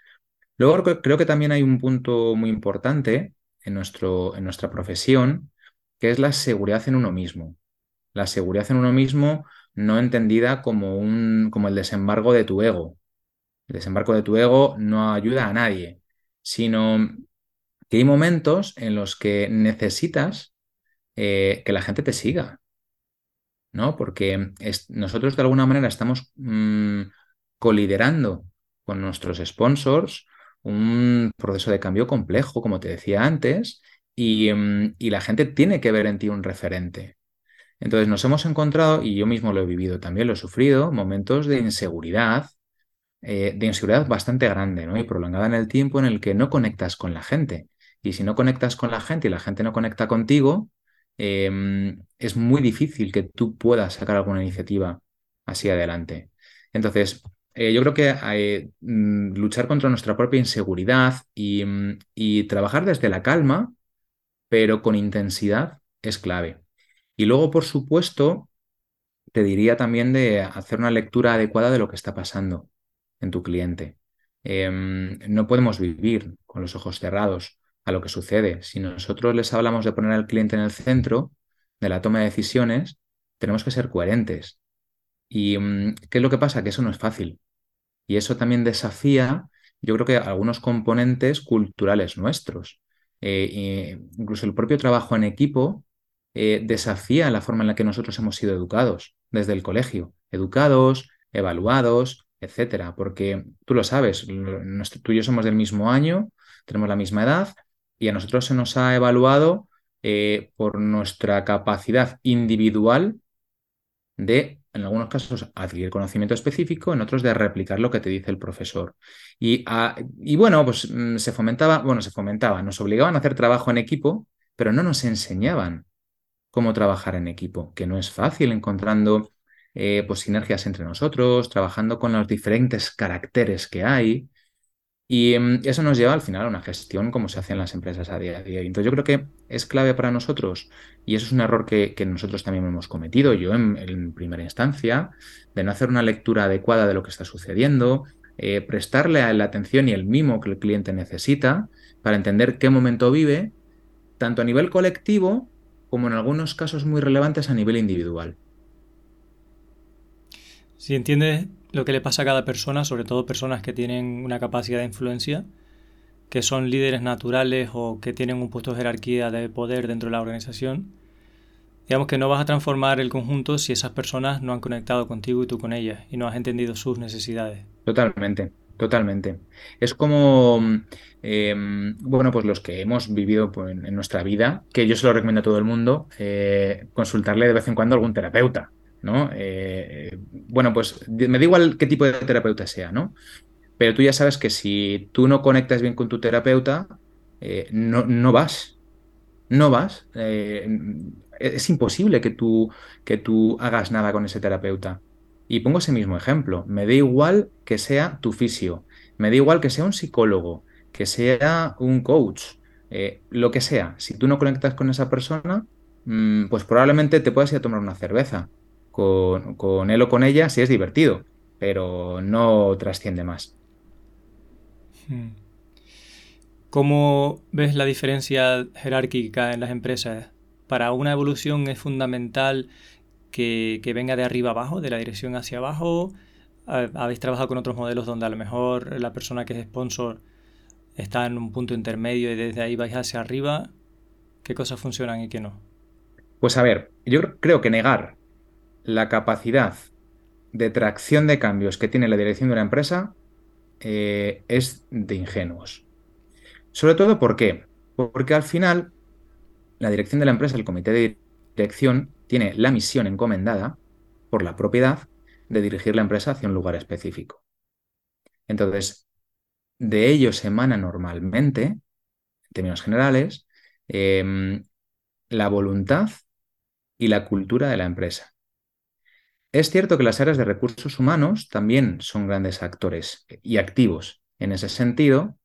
[SPEAKER 4] Luego creo que también hay un punto muy importante en, nuestro, en nuestra profesión, que es la seguridad en uno mismo. La seguridad en uno mismo no entendida como, un, como el desembarco de tu ego. El desembarco de tu ego no ayuda a nadie, sino que hay momentos en los que necesitas eh, que la gente te siga, ¿no? Porque nosotros de alguna manera estamos mm, coliderando con nuestros sponsors un proceso de cambio complejo, como te decía antes, y, mm, y la gente tiene que ver en ti un referente. Entonces nos hemos encontrado, y yo mismo lo he vivido también, lo he sufrido, momentos de inseguridad, eh, de inseguridad bastante grande ¿no? y prolongada en el tiempo en el que no conectas con la gente. Y si no conectas con la gente y la gente no conecta contigo, em, es muy difícil que tú puedas sacar alguna iniciativa así adelante. Entonces, eh, yo creo que eh, mm, luchar contra nuestra propia inseguridad mm, y, trabajar desde la calma, pero con intensidad, es clave. Y luego, por supuesto, te diría también de hacer una lectura adecuada de lo que está pasando en tu cliente. Em, no podemos vivir con los ojos cerrados a lo que sucede. Si nosotros les hablamos de poner al cliente en el centro de la toma de decisiones, tenemos que ser coherentes. ¿Y mm, qué es lo que pasa? Que eso no es fácil. Y eso también desafía, yo creo que algunos componentes culturales nuestros. Eh, incluso el propio trabajo en equipo eh, desafía la forma en la que nosotros hemos sido educados desde el colegio. Educados, evaluados, etcétera. Porque tú lo sabes, tú y yo somos del mismo año, tenemos la misma edad, y a nosotros se nos ha evaluado eh, por nuestra capacidad individual de, en algunos casos, adquirir conocimiento específico, en otros de replicar lo que te dice el profesor. Y, ah, y bueno, pues mm, se fomentaba, bueno, se fomentaba, nos obligaban a hacer trabajo en equipo, pero no nos enseñaban cómo trabajar en equipo, que no es fácil encontrando eh, pues, sinergias entre nosotros, trabajando con los diferentes caracteres que hay. Y mm, eso nos lleva al final a una gestión como se hace en las empresas a día de hoy. Entonces yo creo que es clave para nosotros, y eso es un error que, nosotros también hemos cometido, yo en, primera instancia, de no hacer una lectura adecuada de lo que está sucediendo, eh, prestarle la atención y el mimo que el cliente necesita para entender qué momento vive, tanto a nivel colectivo como en algunos casos muy relevantes a nivel individual.
[SPEAKER 3] Si entiendes lo que le pasa a cada persona, sobre todo personas que tienen una capacidad de influencia, que son líderes naturales o que tienen un puesto de jerarquía de poder dentro de la organización, digamos que no vas a transformar el conjunto si esas personas no han conectado contigo y tú con ellas y no has entendido sus necesidades.
[SPEAKER 4] Totalmente, totalmente. Es como, em, bueno, pues los que hemos vivido pues, en nuestra vida, que yo se lo recomiendo a todo el mundo, eh, consultarle de vez en cuando a algún terapeuta. ¿No? Eh, bueno, pues me da igual qué tipo de terapeuta sea, ¿no? Pero tú ya sabes que si tú no conectas bien con tu terapeuta, eh, no, no, vas. No vas. Eh, es imposible que tú, que tú hagas nada con ese terapeuta. Y pongo ese mismo ejemplo. Me da igual que sea tu fisio, me da igual que sea un psicólogo, que sea un coach, lo que sea. Si tú no conectas con esa persona, mm, pues probablemente te puedas ir a tomar una cerveza con, él o con ella si es divertido, pero no trasciende más.
[SPEAKER 3] Hmm. ¿Cómo ves la diferencia jerárquica en las empresas? Para una evolución es fundamental que, venga de arriba abajo, de la dirección hacia abajo. ¿Habéis trabajado con otros modelos donde a lo mejor la persona que es sponsor está en un punto intermedio y desde ahí vais hacia arriba? ¿Qué cosas funcionan y qué no?
[SPEAKER 4] Pues a ver, yo creo que negar la capacidad de tracción de cambios que tiene la dirección de una empresa eh, es de ingenuos. Sobre todo, ¿por qué? Porque al final, la dirección de la empresa, el comité de dirección, tiene la misión encomendada por la propiedad de dirigir la empresa hacia un lugar específico. Entonces, de ello se emana normalmente, en términos generales, em, la voluntad y la cultura de la empresa. Es cierto que las áreas de recursos humanos también son grandes actores y activos en ese sentido,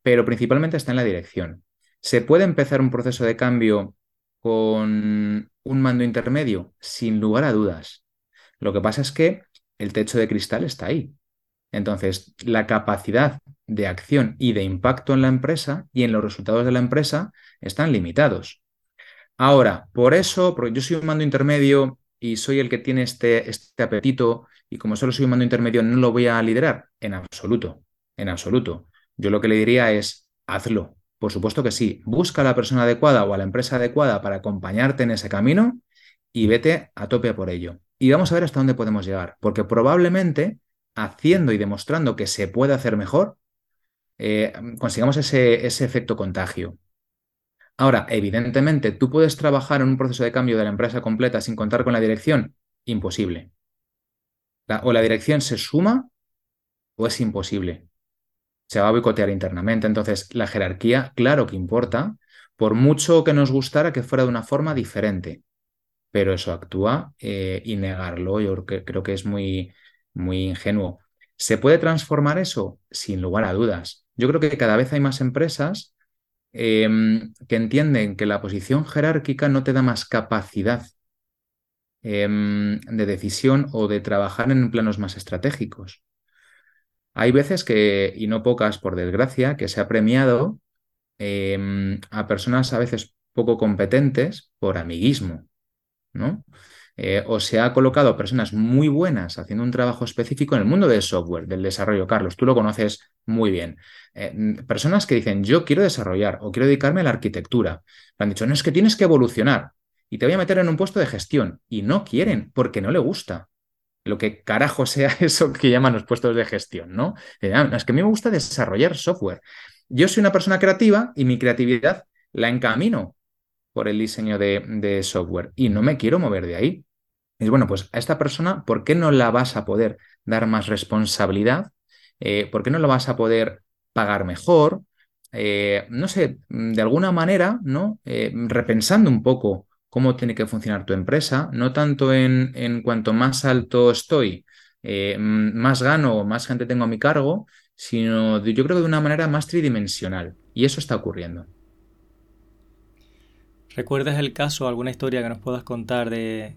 [SPEAKER 4] pero principalmente está en la dirección. ¿Se puede empezar un proceso de cambio con un mando intermedio? Sin lugar a dudas. Lo que pasa es que el techo de cristal está ahí. Entonces, la capacidad de acción y de impacto en la empresa y en los resultados de la empresa están limitados. Ahora, por eso, porque yo soy un mando intermedio y soy el que tiene este, este apetito y como solo soy un mando intermedio no lo voy a liderar? En absoluto, en absoluto. Yo lo que le diría es, hazlo. Por supuesto que sí. Busca a la persona adecuada o a la empresa adecuada para acompañarte en ese camino y vete a tope por ello. Y vamos a ver hasta dónde podemos llegar, porque probablemente haciendo y demostrando que se puede hacer mejor, eh, consigamos ese, ese efecto contagio. Ahora, evidentemente, ¿tú puedes trabajar en un proceso de cambio de la empresa completa sin contar con la dirección? Imposible. o la dirección se suma o es imposible. Se va a boicotear internamente. Entonces, la jerarquía, claro que importa, por mucho que nos gustara que fuera de una forma diferente. Pero eso actúa eh, y negarlo, yo creo que es muy, muy ingenuo. ¿Se puede transformar eso? Sin lugar a dudas. Yo creo que cada vez hay más empresas Em, que entienden que la posición jerárquica no te da más capacidad em, de decisión o de trabajar en planos más estratégicos. Hay veces que, y no pocas por desgracia, que se ha premiado em, a personas a veces poco competentes por amiguismo, ¿no? Eh, o se ha colocado personas muy buenas haciendo un trabajo específico en el mundo del software, del desarrollo. Carlos, tú lo conoces muy bien. Eh, personas que dicen, yo quiero desarrollar o quiero dedicarme a la arquitectura. Le han dicho, no, es que tienes que evolucionar y te voy a meter en un puesto de gestión. Y no quieren porque no le gusta. Lo que carajo sea eso que llaman los puestos de gestión, ¿no? Ah, es que a mí me gusta desarrollar software. Yo soy una persona creativa y mi creatividad la encamino por el diseño de, software y no me quiero mover de ahí. Es bueno, pues a esta persona, ¿por qué no la vas a poder dar más responsabilidad? Eh, ¿Por qué no la vas a poder pagar mejor? Eh, no sé, de alguna manera, ¿no? Eh, repensando un poco cómo tiene que funcionar tu empresa, no tanto en, en cuanto más alto estoy, más gano, más gente tengo a mi cargo, sino yo creo que de una manera más tridimensional. Y eso está ocurriendo.
[SPEAKER 3] ¿Recuerdas el caso, alguna historia que nos puedas contar de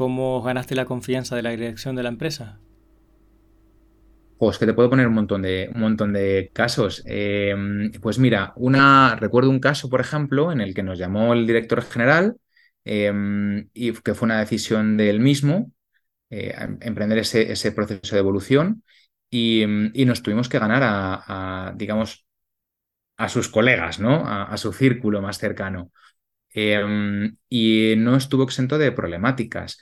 [SPEAKER 3] cómo ganaste la confianza de la dirección de la empresa?
[SPEAKER 4] Pues que te puedo poner un montón de, un montón de casos. Em, pues mira, una, recuerdo un caso, por ejemplo, en el que nos llamó el director general em, y que fue una decisión del mismo, eh, emprender ese, ese, proceso de evolución y, nos tuvimos que ganar a, digamos, a sus colegas, ¿no? a, su círculo más cercano. Em, y no estuvo exento de problemáticas.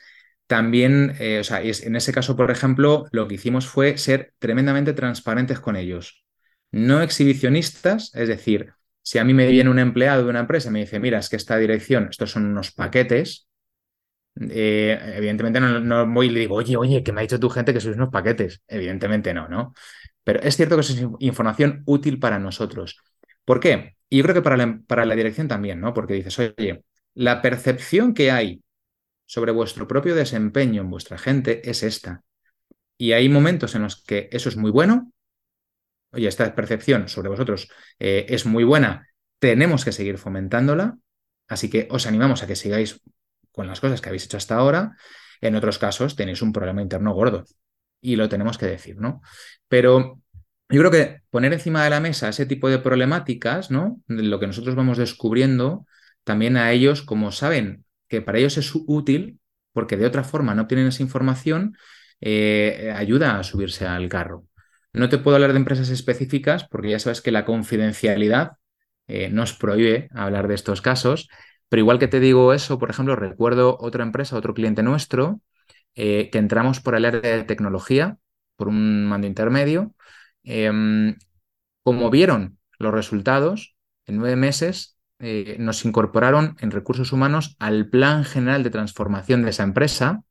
[SPEAKER 4] También, eh, o sea, en ese caso, por ejemplo, lo que hicimos fue ser tremendamente transparentes con ellos. No exhibicionistas, es decir, si a mí me viene un empleado de una empresa y me dice, mira, es que esta dirección, estos son unos paquetes, eh, evidentemente no, voy y le digo, oye, oye, que me ha dicho tu gente que sois unos paquetes. Evidentemente no, ¿no? Pero es cierto que es información útil para nosotros. ¿Por qué? Y yo creo que para la, para la dirección también, ¿no? Porque dices, oye, la percepción que hay sobre vuestro propio desempeño en vuestra gente es esta. Y hay momentos en los que eso es muy bueno. Oye, esta percepción sobre vosotros eh, es muy buena. Tenemos que seguir fomentándola. Así que os animamos a que sigáis con las cosas que habéis hecho hasta ahora. En otros casos tenéis un problema interno gordo. Y lo tenemos que decir, ¿no? Pero yo creo que poner encima de la mesa ese tipo de problemáticas, ¿no? Lo que nosotros vamos descubriendo, también a ellos, como saben que para ellos es útil, porque de otra forma no obtienen esa información, eh, ayuda a subirse al carro. No te puedo hablar de empresas específicas, porque ya sabes que la confidencialidad eh, nos prohíbe hablar de estos casos, pero igual que te digo eso, por ejemplo, recuerdo otra empresa, otro cliente nuestro, eh, que entramos por el área de tecnología, por un mando intermedio, Em, como vieron los resultados, en nueve meses eh, nos incorporaron en recursos humanos al plan general de transformación de esa empresa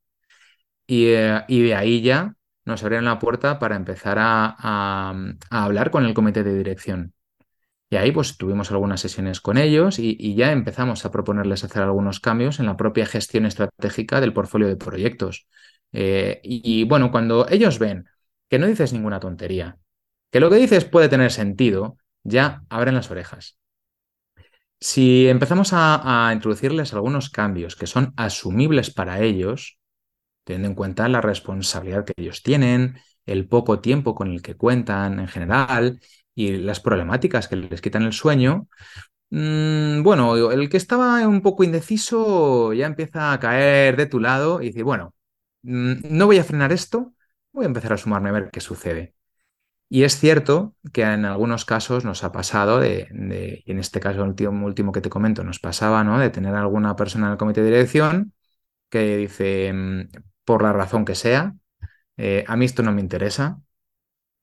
[SPEAKER 4] y, eh, de ahí ya nos abrieron la puerta para empezar a, hablar con el comité de dirección. Y ahí pues tuvimos algunas sesiones con ellos y, ya empezamos a proponerles hacer algunos cambios en la propia gestión estratégica del portfolio de proyectos. Eh, y, bueno, cuando ellos ven que no dices ninguna tontería, que lo que dices puede tener sentido, ya abren las orejas. Si empezamos a, introducirles algunos cambios que son asumibles para ellos, teniendo en cuenta la responsabilidad que ellos tienen, el poco tiempo con el que cuentan en general y las problemáticas que les quitan el sueño, mm, bueno, el que estaba un poco indeciso ya empieza a caer de tu lado y dice, bueno, mm, no voy a frenar esto, voy a empezar a sumarme a ver qué sucede. Y es cierto que en algunos casos nos ha pasado, de, y en este caso el último, que te comento, nos pasaba ¿no? de tener alguna persona en el comité de dirección que dice, mm, por la razón que sea, eh, a mí esto no me interesa,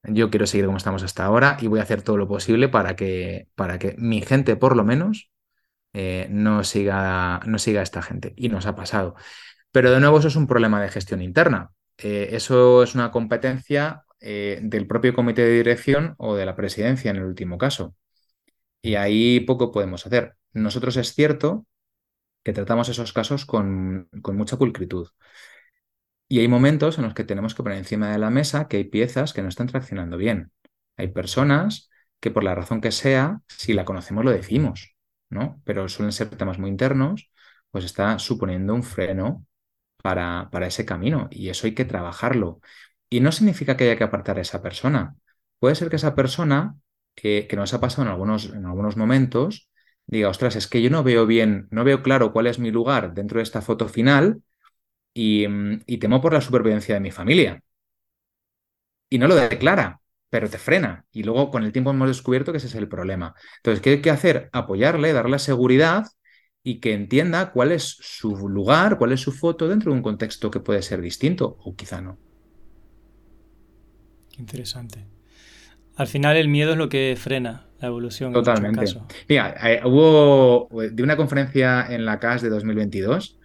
[SPEAKER 4] yo quiero seguir como estamos hasta ahora y voy a hacer todo lo posible para que, para que mi gente, por lo menos, eh, no, siga, no siga a esta gente. Y nos ha pasado. Pero de nuevo, eso es un problema de gestión interna. Eh, eso es una competencia eh, del propio comité de dirección o de la presidencia en el último caso. Y ahí poco podemos hacer. Nosotros es cierto que tratamos esos casos con, mucha pulcritud. Y hay momentos en los que tenemos que poner encima de la mesa que hay piezas que no están traccionando bien. Hay personas que por la razón que sea, si la conocemos lo decimos, ¿no? Pero suelen ser temas muy internos, pues está suponiendo un freno para, para ese camino y eso hay que trabajarlo. Y no significa que haya que apartar a esa persona. Puede ser que esa persona, que, nos ha pasado en algunos, en algunos momentos, diga, ostras, es que yo no veo bien, no veo claro cuál es mi lugar dentro de esta foto final y, y temo por la supervivencia de mi familia. Y no lo declara, pero te frena. Y luego con el tiempo hemos descubierto que ese es el problema. Entonces, ¿qué hay que hacer? Apoyarle, darle seguridad y que entienda cuál es su lugar, cuál es su foto dentro de un contexto que puede ser distinto o quizá no
[SPEAKER 3] interesante. Al final el miedo es lo que frena la evolución.
[SPEAKER 4] Totalmente. Mira, eh, hubo de una conferencia en la CAS de 2022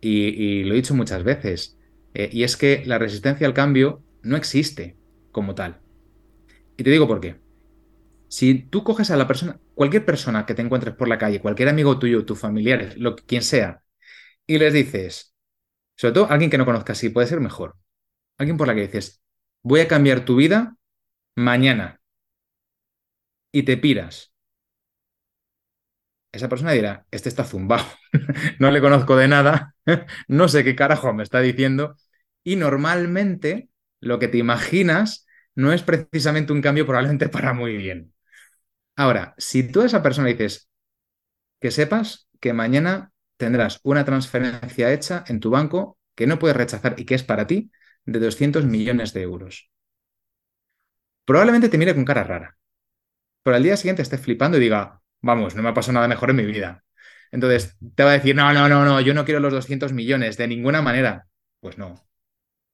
[SPEAKER 4] y, lo he dicho muchas veces, eh, y es que la resistencia al cambio no existe como tal. Y te digo por qué. Si tú coges a la persona, cualquier persona que te encuentres por la calle, cualquier amigo tuyo, tus familiares, lo, quien sea, y les dices, sobre todo alguien que no conozcas, sí, puede ser mejor, alguien por la que dices, voy a cambiar tu vida mañana, y te piras. Esa persona dirá, este está zumbado, no le conozco de nada, no sé qué carajo me está diciendo, y normalmente lo que te imaginas no es precisamente un cambio probablemente para muy bien. Ahora, si tú a esa persona dices que sepas que mañana tendrás una transferencia hecha en tu banco que no puedes rechazar y que es para ti de 200 millones de euros. Probablemente te mire con cara rara, pero al día siguiente esté flipando y diga, vamos, no me ha pasado nada mejor en mi vida. Entonces te va a decir, no, no, no, no, yo no quiero los 200 millones de ninguna manera. Pues no.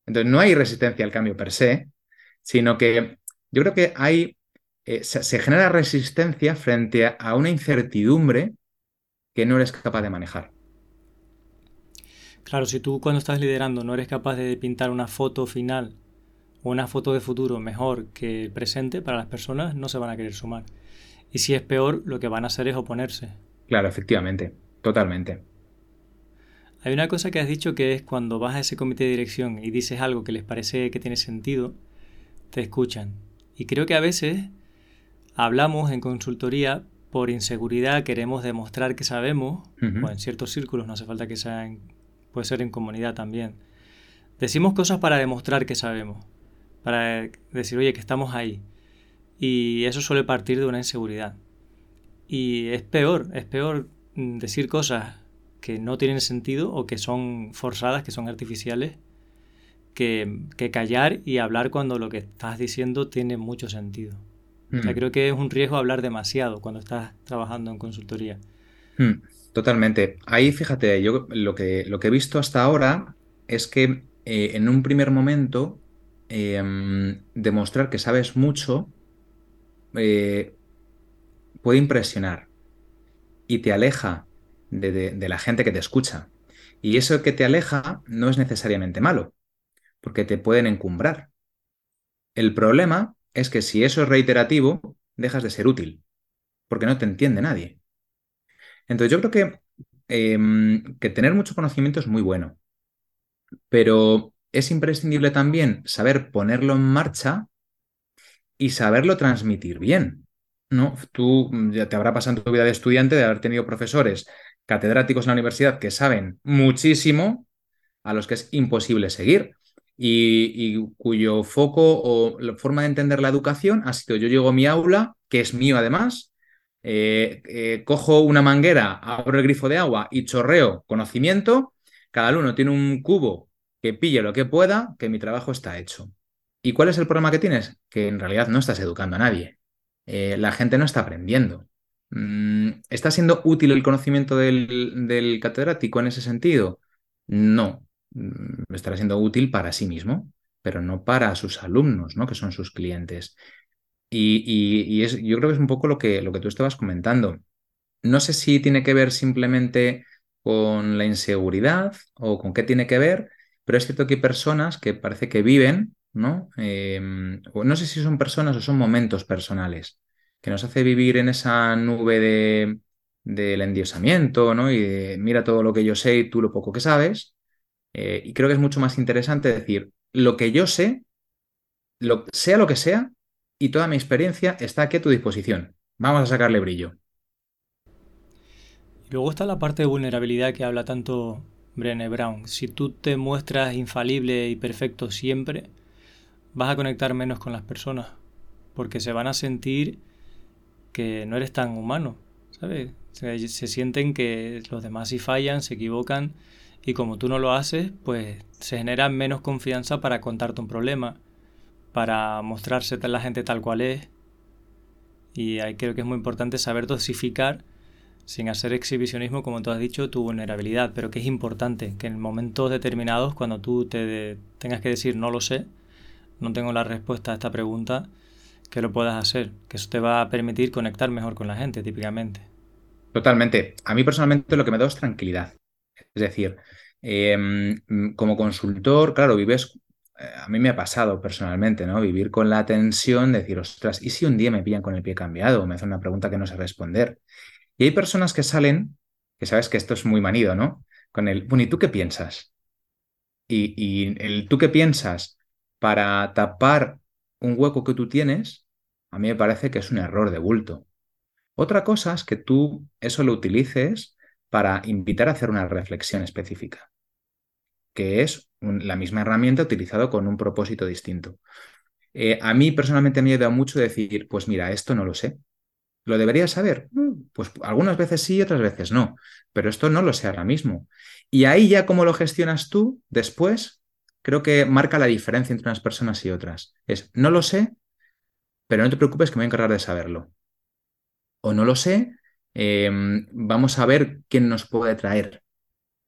[SPEAKER 4] Entonces no hay resistencia al cambio per se, sino que yo creo que hay eh, se, genera resistencia frente a, una incertidumbre que no eres capaz de manejar.
[SPEAKER 3] Claro, si tú cuando estás liderando no eres capaz de pintar una foto final o una foto de futuro mejor que el presente para las personas, no se van a querer sumar. Y si es peor, lo que van a hacer es oponerse.
[SPEAKER 4] Claro, efectivamente, totalmente.
[SPEAKER 3] Hay una cosa que has dicho que es cuando vas a ese comité de dirección y dices algo que les parece que tiene sentido, te escuchan. Y creo que a veces hablamos en consultoría por inseguridad, queremos demostrar que sabemos, o en ciertos círculos, no hace falta que sea puede ser en comunidad también. Decimos cosas para demostrar que sabemos, para decir, oye, que estamos ahí. Y eso suele partir de una inseguridad. Y es peor, es peor mm, decir cosas que no tienen sentido o que son forzadas, que son artificiales, que, que callar y hablar cuando lo que estás diciendo tiene mucho sentido. Mm. creo que es un riesgo hablar demasiado cuando estás trabajando en consultoría.
[SPEAKER 4] Mm, totalmente. Ahí fíjate, yo lo que, lo que he visto hasta ahora es que eh, en un primer momento em, demostrar que sabes mucho eh, puede impresionar y te aleja de la gente que te escucha. Y eso que te aleja no es necesariamente malo, porque te pueden encumbrar. El problema es que si eso es reiterativo, dejas de ser útil, porque no te entiende nadie. Entonces yo creo que, em, que tener mucho conocimiento es muy bueno, pero es imprescindible también saber ponerlo en marcha y saberlo transmitir bien. ¿no? Tú ya te habrá pasado en tu vida de estudiante de haber tenido profesores catedráticos en la universidad que saben muchísimo a los que es imposible seguir y, cuyo foco o forma de entender la educación ha sido yo llego a mi aula, que es mío además, eh, eh, cojo una manguera, abro el grifo de agua y chorreo conocimiento, cada alumno tiene un cubo que pille lo que pueda, que mi trabajo está hecho. ¿Y cuál es el problema que tienes? Que en realidad no estás educando a nadie. Eh, la gente no está aprendiendo. Mm, ¿Está siendo útil el conocimiento del, catedrático en ese sentido? No, Mm, estará siendo útil para sí mismo, pero no para sus alumnos, ¿no? que son sus clientes. Y, es, yo creo que es un poco lo que, tú estabas comentando. No sé si tiene que ver simplemente con la inseguridad o con qué tiene que ver, pero es cierto que hay personas que parece que viven, ¿no? Em, no sé si son personas o son momentos personales, que nos hace vivir en esa nube de, del endiosamiento, ¿no? Y de, mira todo lo que yo sé y tú lo poco que sabes, eh, y creo que es mucho más interesante decir, lo que yo sé, lo, sea lo que sea, y toda mi experiencia está aquí a tu disposición. Vamos a sacarle brillo.
[SPEAKER 3] Luego está la parte de vulnerabilidad que habla tanto Brené Brown. Si tú te muestras infalible y perfecto siempre, vas a conectar menos con las personas, porque se van a sentir que no eres tan humano, ¿sabes? se sienten que los demás si fallan, se equivocan, y como tú no lo haces, pues se genera menos confianza para contarte un problema, para mostrarse a la gente tal cual es. Y ahí creo que es muy importante saber dosificar, sin hacer exhibicionismo, como tú has dicho, tu vulnerabilidad. Pero que es importante que en momentos determinados, cuando tú te tengas que decir no lo sé, no tengo la respuesta a esta pregunta, que lo puedas hacer, que eso te va a permitir conectar mejor con la gente, típicamente.
[SPEAKER 4] Totalmente. A mí personalmente lo que me da es tranquilidad. Es decir, em, como consultor, claro, vives, a mí me ha pasado personalmente, ¿no? Vivir con la tensión de decir, ostras, ¿y si un día me pillan con el pie cambiado? Me hacen una pregunta que no sé responder. Y hay personas que salen, que sabes que esto es muy manido, ¿no? Con el, bueno, ¿y tú qué piensas? Y, y el tú qué piensas para tapar un hueco que tú tienes, a mí me parece que es un error de bulto. Otra cosa es que tú eso lo utilices para invitar a hacer una reflexión específica, que es la misma herramienta utilizada con un propósito distinto. Eh, a mí personalmente me ayuda mucho decir, pues mira, esto no lo sé. ¿Lo debería saber? Mm, pues algunas veces sí, otras veces no, pero esto no lo sé ahora mismo. Y ahí ya cómo lo gestionas tú después, creo que marca la diferencia entre unas personas y otras. Es, no lo sé, pero no te preocupes que me voy a encargar de saberlo. O no lo sé, em, vamos a ver quién nos puede traer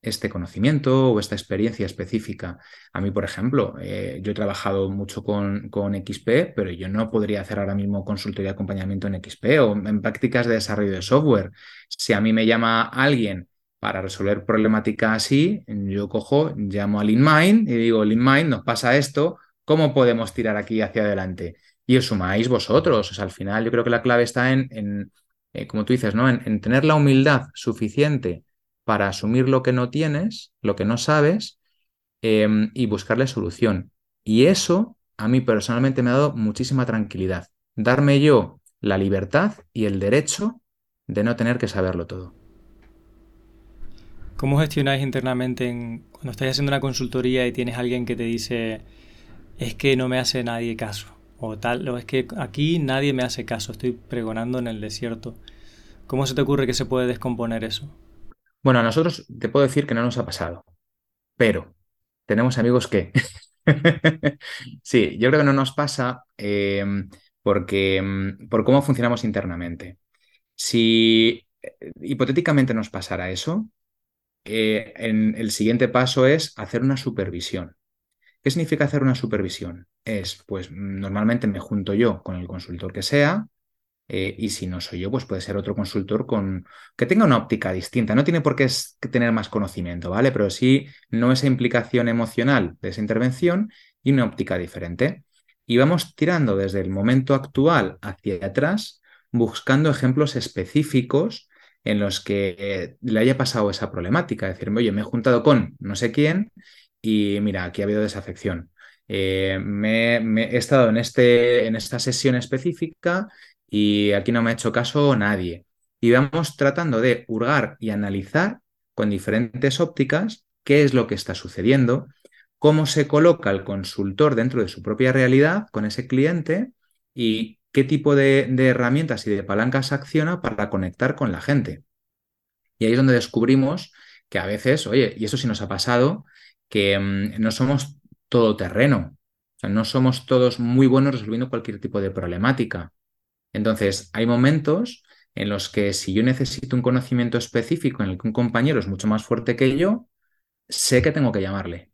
[SPEAKER 4] este conocimiento o esta experiencia específica. A mí, por ejemplo, eh, yo he trabajado mucho con, con, XP, pero yo no podría hacer ahora mismo consultoría de acompañamiento en XP o en prácticas de desarrollo de software. Si a mí me llama alguien para resolver problemática así, yo cojo, llamo a LeanMind y digo, LeanMind, nos pasa esto, ¿cómo podemos tirar aquí hacia adelante? Y os sumáis vosotros. O al final yo creo que la clave está en, eh, como tú dices, ¿no? En, tener la humildad suficiente para asumir lo que no tienes, lo que no sabes, em, y buscarle solución. Y eso a mí personalmente me ha dado muchísima tranquilidad. Darme yo la libertad y el derecho de no tener que saberlo todo.
[SPEAKER 3] ¿Cómo gestionáis internamente cuando estáis haciendo una consultoría y tienes alguien que te dice, es que no me hace nadie caso? O tal, o es que aquí nadie me hace caso, estoy pregonando en el desierto. ¿Cómo se te ocurre que se puede descomponer eso?
[SPEAKER 4] Bueno, a nosotros te puedo decir que no nos ha pasado, pero tenemos amigos que... sí, yo creo que no nos pasa eh, porque mm, por cómo funcionamos internamente. Si eh, hipotéticamente nos pasara eso, eh, el siguiente paso es hacer una supervisión. ¿Qué significa hacer una supervisión? Es, pues normalmente me junto yo con el consultor que sea, eh, y si no soy yo, pues puede ser otro consultor con que tenga una óptica distinta. No tiene por qué tener más conocimiento, ¿vale? Pero sí no esa implicación emocional de esa intervención y una óptica diferente. Y vamos tirando desde el momento actual hacia atrás, buscando ejemplos específicos en los que eh, le haya pasado esa problemática. Decirme, oye, me he juntado con no sé quién y mira, aquí ha habido desafección. Eh, me, he estado en, este, en esta sesión específica y aquí no me ha hecho caso nadie. Y vamos tratando de hurgar y analizar con diferentes ópticas qué es lo que está sucediendo, cómo se coloca el consultor dentro de su propia realidad con ese cliente y qué tipo de, herramientas y de palancas acciona para conectar con la gente. Y ahí es donde descubrimos que a veces, oye, y eso sí nos ha pasado, que mm, no somos todo terreno. O sea, no somos todos muy buenos resolviendo cualquier tipo de problemática. Entonces, hay momentos en los que si yo necesito un conocimiento específico en el que un compañero es mucho más fuerte que yo, sé que tengo que llamarle.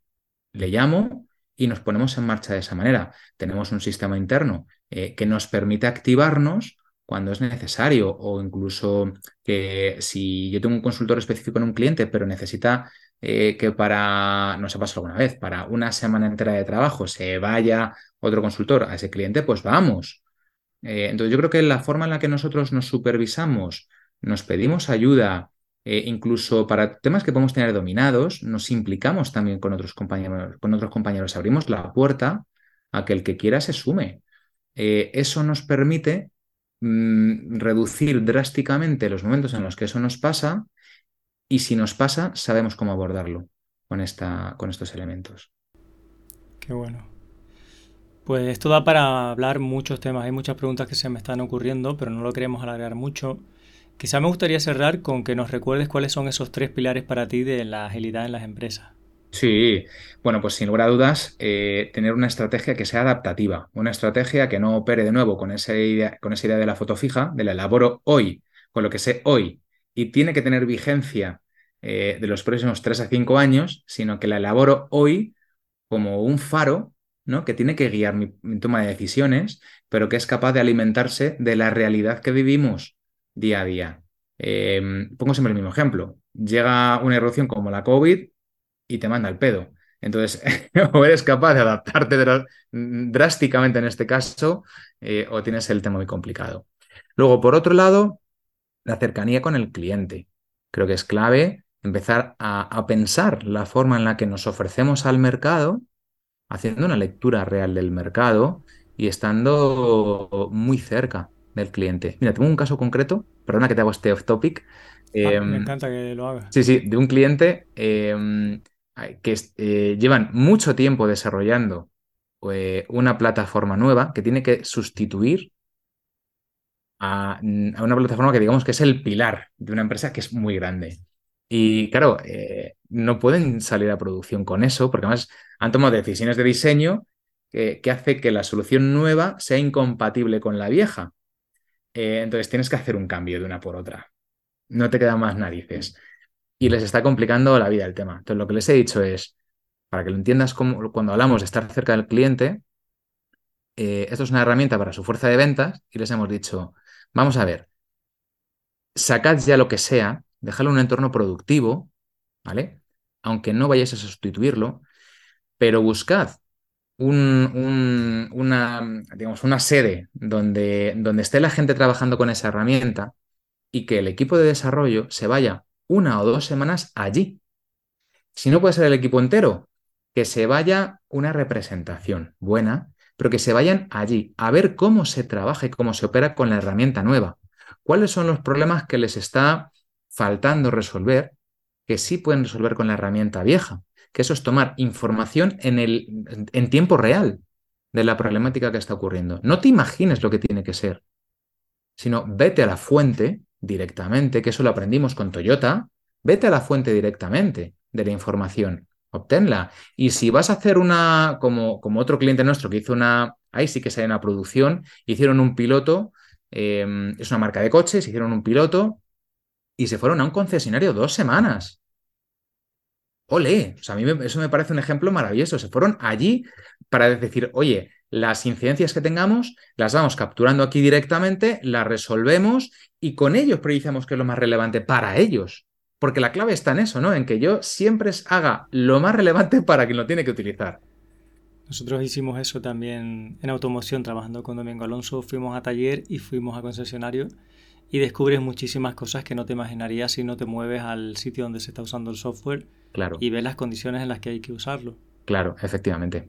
[SPEAKER 4] Le llamo y nos ponemos en marcha de esa manera. Tenemos un sistema interno eh, que nos permite activarnos cuando es necesario o incluso que si yo tengo un consultor específico en un cliente pero necesita eh, que para, no se pasado alguna vez, para una semana entera de trabajo se vaya otro consultor a ese cliente, pues vamos. Eh, entonces yo creo que la forma en la que nosotros nos supervisamos, nos pedimos ayuda, eh, incluso para temas que podemos tener dominados, nos implicamos también con otros compañeros, con otros compañeros, abrimos la puerta a que el que quiera se sume. Eh, eso nos permite mm, reducir drásticamente los momentos en los que eso nos pasa y si nos pasa, sabemos cómo abordarlo con, esta, con estos elementos.
[SPEAKER 3] Qué bueno. Pues esto da para hablar muchos temas. Hay muchas preguntas que se me están ocurriendo, pero no lo queremos alargar mucho. Quizá me gustaría cerrar con que nos recuerdes cuáles son esos tres pilares para ti de la agilidad en las empresas.
[SPEAKER 4] Sí, bueno, pues sin lugar a dudas, eh, tener una estrategia que sea adaptativa, una estrategia que no opere de nuevo con esa idea, con esa idea de la foto fija, de la elaboro hoy, con lo que sé hoy, y tiene que tener vigencia eh, de los próximos tres a cinco años, sino que la elaboro hoy como un faro ¿no? que tiene que guiar mi, toma de decisiones, pero que es capaz de alimentarse de la realidad que vivimos día a día. Em, pongo siempre el mismo ejemplo. Llega una erupción como la COVID y te manda el pedo. Entonces, o eres capaz de adaptarte drásticamente en este caso, eh, o tienes el tema muy complicado. Luego, por otro lado, la cercanía con el cliente. Creo que es clave empezar a, pensar la forma en la que nos ofrecemos al mercado, haciendo una lectura real del mercado y estando muy cerca del cliente. Mira, tengo un caso concreto, perdona que te hago este off topic.
[SPEAKER 3] Ah, me em, encanta que lo hagas.
[SPEAKER 4] Sí, sí, de un cliente em, que eh, llevan mucho tiempo desarrollando eh, una plataforma nueva que tiene que sustituir a, una plataforma que digamos que es el pilar de una empresa que es muy grande. Y claro, eh, no pueden salir a producción con eso, porque además han tomado decisiones de diseño que, hace que la solución nueva sea incompatible con la vieja. Eh, entonces tienes que hacer un cambio de una por otra. No te quedan más narices. Y les está complicando la vida el tema. Entonces lo que les he dicho es, para que lo entiendas como, cuando hablamos de estar cerca del cliente, eh, esto es una herramienta para su fuerza de ventas y les hemos dicho, vamos a ver, sacad ya lo que sea dejarlo en un entorno productivo, ¿vale? Aunque no vayáis a sustituirlo, pero buscad una, digamos, una sede donde, donde esté la gente trabajando con esa herramienta y que el equipo de desarrollo se vaya una o dos semanas allí. Si no puede ser el equipo entero, que se vaya una representación buena, pero que se vayan allí a ver cómo se trabaja y cómo se opera con la herramienta nueva. ¿Cuáles son los problemas que les está faltando resolver que sí pueden resolver con la herramienta vieja, que eso es tomar información en, el, en tiempo real de la problemática que está ocurriendo. No te imagines lo que tiene que ser, sino vete a la fuente directamente, que eso lo aprendimos con Toyota, vete a la fuente directamente de la información, obténla. Y si vas a hacer una, como, como otro cliente nuestro que hizo una, ahí sí que sale una producción, hicieron un piloto, eh, es una marca de coches, hicieron un piloto y se fueron a un concesionario dos semanas. Ole, o sea, a mí eso me parece un ejemplo maravilloso. Se fueron allí para decir, oye, las incidencias que tengamos las vamos capturando aquí directamente, las resolvemos y con ellos priorizamos qué es lo más relevante para ellos. Porque la clave está en eso, ¿no? En que yo siempre haga lo más relevante para quien lo tiene que utilizar.
[SPEAKER 3] Nosotros hicimos eso también en automoción, trabajando con Domingo Alonso. Fuimos a taller y fuimos a concesionario y descubres muchísimas cosas que no te imaginarías si no te mueves al sitio donde se está usando el software
[SPEAKER 4] claro.
[SPEAKER 3] y ves las condiciones en las que hay que usarlo.
[SPEAKER 4] Claro, efectivamente.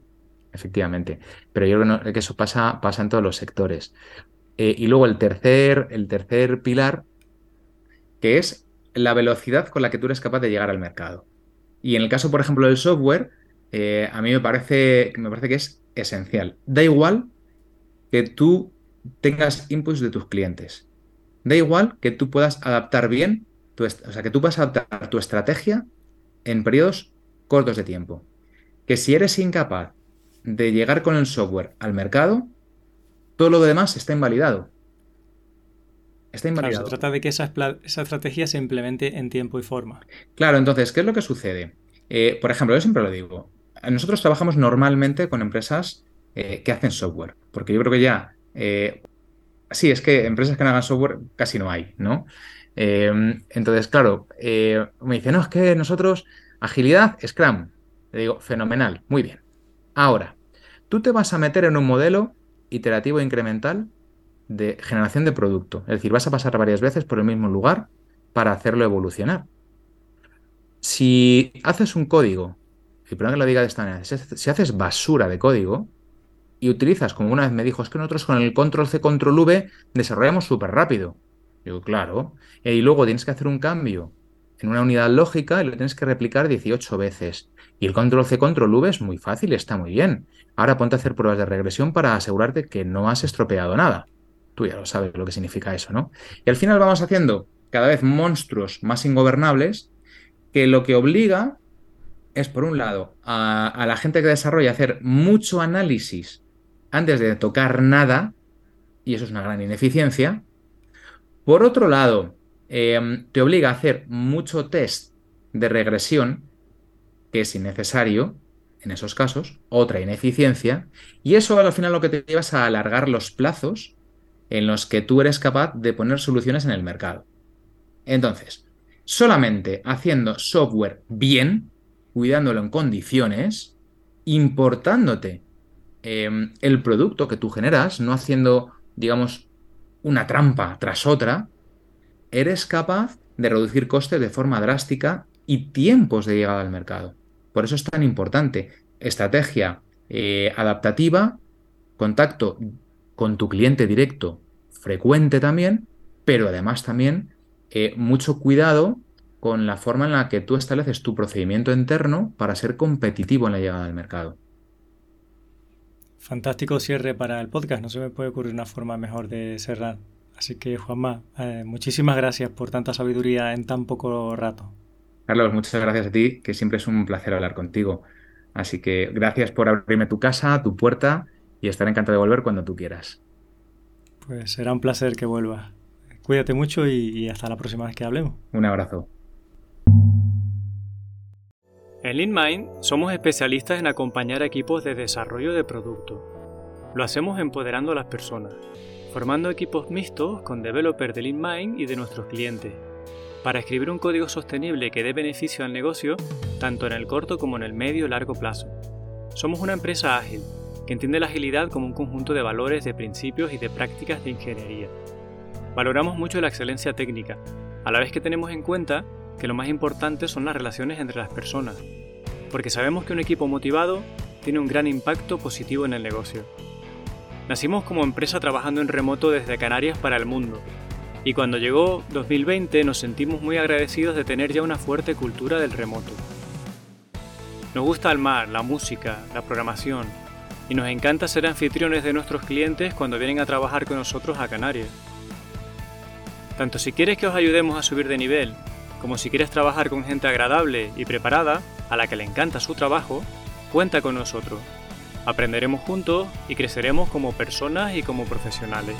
[SPEAKER 4] Efectivamente. Pero yo creo que eso pasa, pasa en todos los sectores. Eh, y luego el tercer, el tercer pilar, que es la velocidad con la que tú eres capaz de llegar al mercado. Y en el caso, por ejemplo, del software, eh, a mí me parece, me parece que es esencial. Da igual que tú tengas inputs de tus clientes. Da igual que tú puedas adaptar bien, tu o sea, que tú puedas adaptar tu estrategia en periodos cortos de tiempo. Que si eres incapaz de llegar con el software al mercado, todo lo demás está invalidado.
[SPEAKER 3] Está invalidado. se trata de que esa, estrategia se implemente en tiempo y forma.
[SPEAKER 4] Claro, entonces, ¿qué es lo que sucede? Eh, por ejemplo, yo siempre lo digo. Nosotros trabajamos normalmente con empresas eh, que hacen software, porque yo creo que ya eh, sí, es que empresas que no hagan software casi no hay, ¿no? Eh, entonces, claro, eh, me dice, no, es que nosotros, agilidad, Scrum. Le digo, fenomenal, muy bien. Ahora, tú te vas a meter en un modelo iterativo e incremental de generación de producto. Es decir, vas a pasar varias veces por el mismo lugar para hacerlo evolucionar. Si haces un código, y perdón que lo diga de esta manera, si haces basura de código, y utilizas, como una vez me dijo, es que nosotros con el control C, control V desarrollamos súper rápido. Digo, claro. Y luego tienes que hacer un cambio en una unidad lógica y lo tienes que replicar 18 veces. Y el control C, control V es muy fácil, está muy bien. Ahora ponte a hacer pruebas de regresión para asegurarte que no has estropeado nada. Tú ya lo sabes lo que significa eso, ¿no? Y al final vamos haciendo cada vez monstruos más ingobernables que lo que obliga es, por un lado, a, a la gente que desarrolla hacer mucho análisis antes de tocar nada, y eso es una gran ineficiencia. Por otro lado, em, te obliga a hacer mucho test de regresión, que es innecesario, en esos casos, otra ineficiencia, y eso al final lo que te lleva es a alargar los plazos en los que tú eres capaz de poner soluciones en el mercado. Entonces, solamente haciendo software bien, cuidándolo en condiciones, importándote em, el producto que tú generas, no haciendo, digamos, una trampa tras otra, eres capaz de reducir costes de forma drástica y tiempos de llegada al mercado. Por eso es tan importante. Estrategia eh, adaptativa, contacto con tu cliente directo frecuente también, pero además también eh, mucho cuidado con la forma en la que tú estableces tu procedimiento interno para ser competitivo en la llegada al mercado.
[SPEAKER 3] Fantástico cierre para el podcast, no se me puede ocurrir una forma mejor de cerrar. Así que Juanma, eh, muchísimas gracias por tanta sabiduría en tan poco rato.
[SPEAKER 4] Carlos, muchas gracias a ti, que siempre es un placer hablar contigo. Así que gracias por abrirme tu casa, tu puerta y estar encantado de volver cuando tú quieras.
[SPEAKER 3] Pues será un placer que vuelvas. Cuídate mucho y, hasta la próxima vez que hablemos.
[SPEAKER 4] Un abrazo.
[SPEAKER 3] En LeanMind somos especialistas en acompañar equipos de desarrollo de producto. Lo hacemos empoderando a las personas, formando equipos mixtos con developers de LeanMind y de nuestros clientes para escribir un código sostenible que dé beneficio al negocio tanto en el corto como en el medio y largo plazo. Somos una empresa ágil, que entiende la agilidad como un conjunto de valores, de principios y de prácticas de ingeniería. Valoramos mucho la excelencia técnica, a la vez que tenemos en cuenta que lo más importante son las relaciones entre las personas, porque sabemos que un equipo motivado tiene un gran impacto positivo en el negocio. Nacimos como empresa trabajando en remoto desde Canarias para el mundo, y cuando llegó 2020 nos sentimos muy agradecidos de tener ya una fuerte cultura del remoto. Nos gusta el mar, la música, la programación y nos encanta ser anfitriones de nuestros clientes cuando vienen a trabajar con nosotros a Canarias. Tanto si quieres que os ayudemos a subir de nivel, como si quieres trabajar con gente agradable y preparada, a la que le encanta su trabajo, cuenta con nosotros. Aprenderemos juntos y creceremos como personas y como profesionales.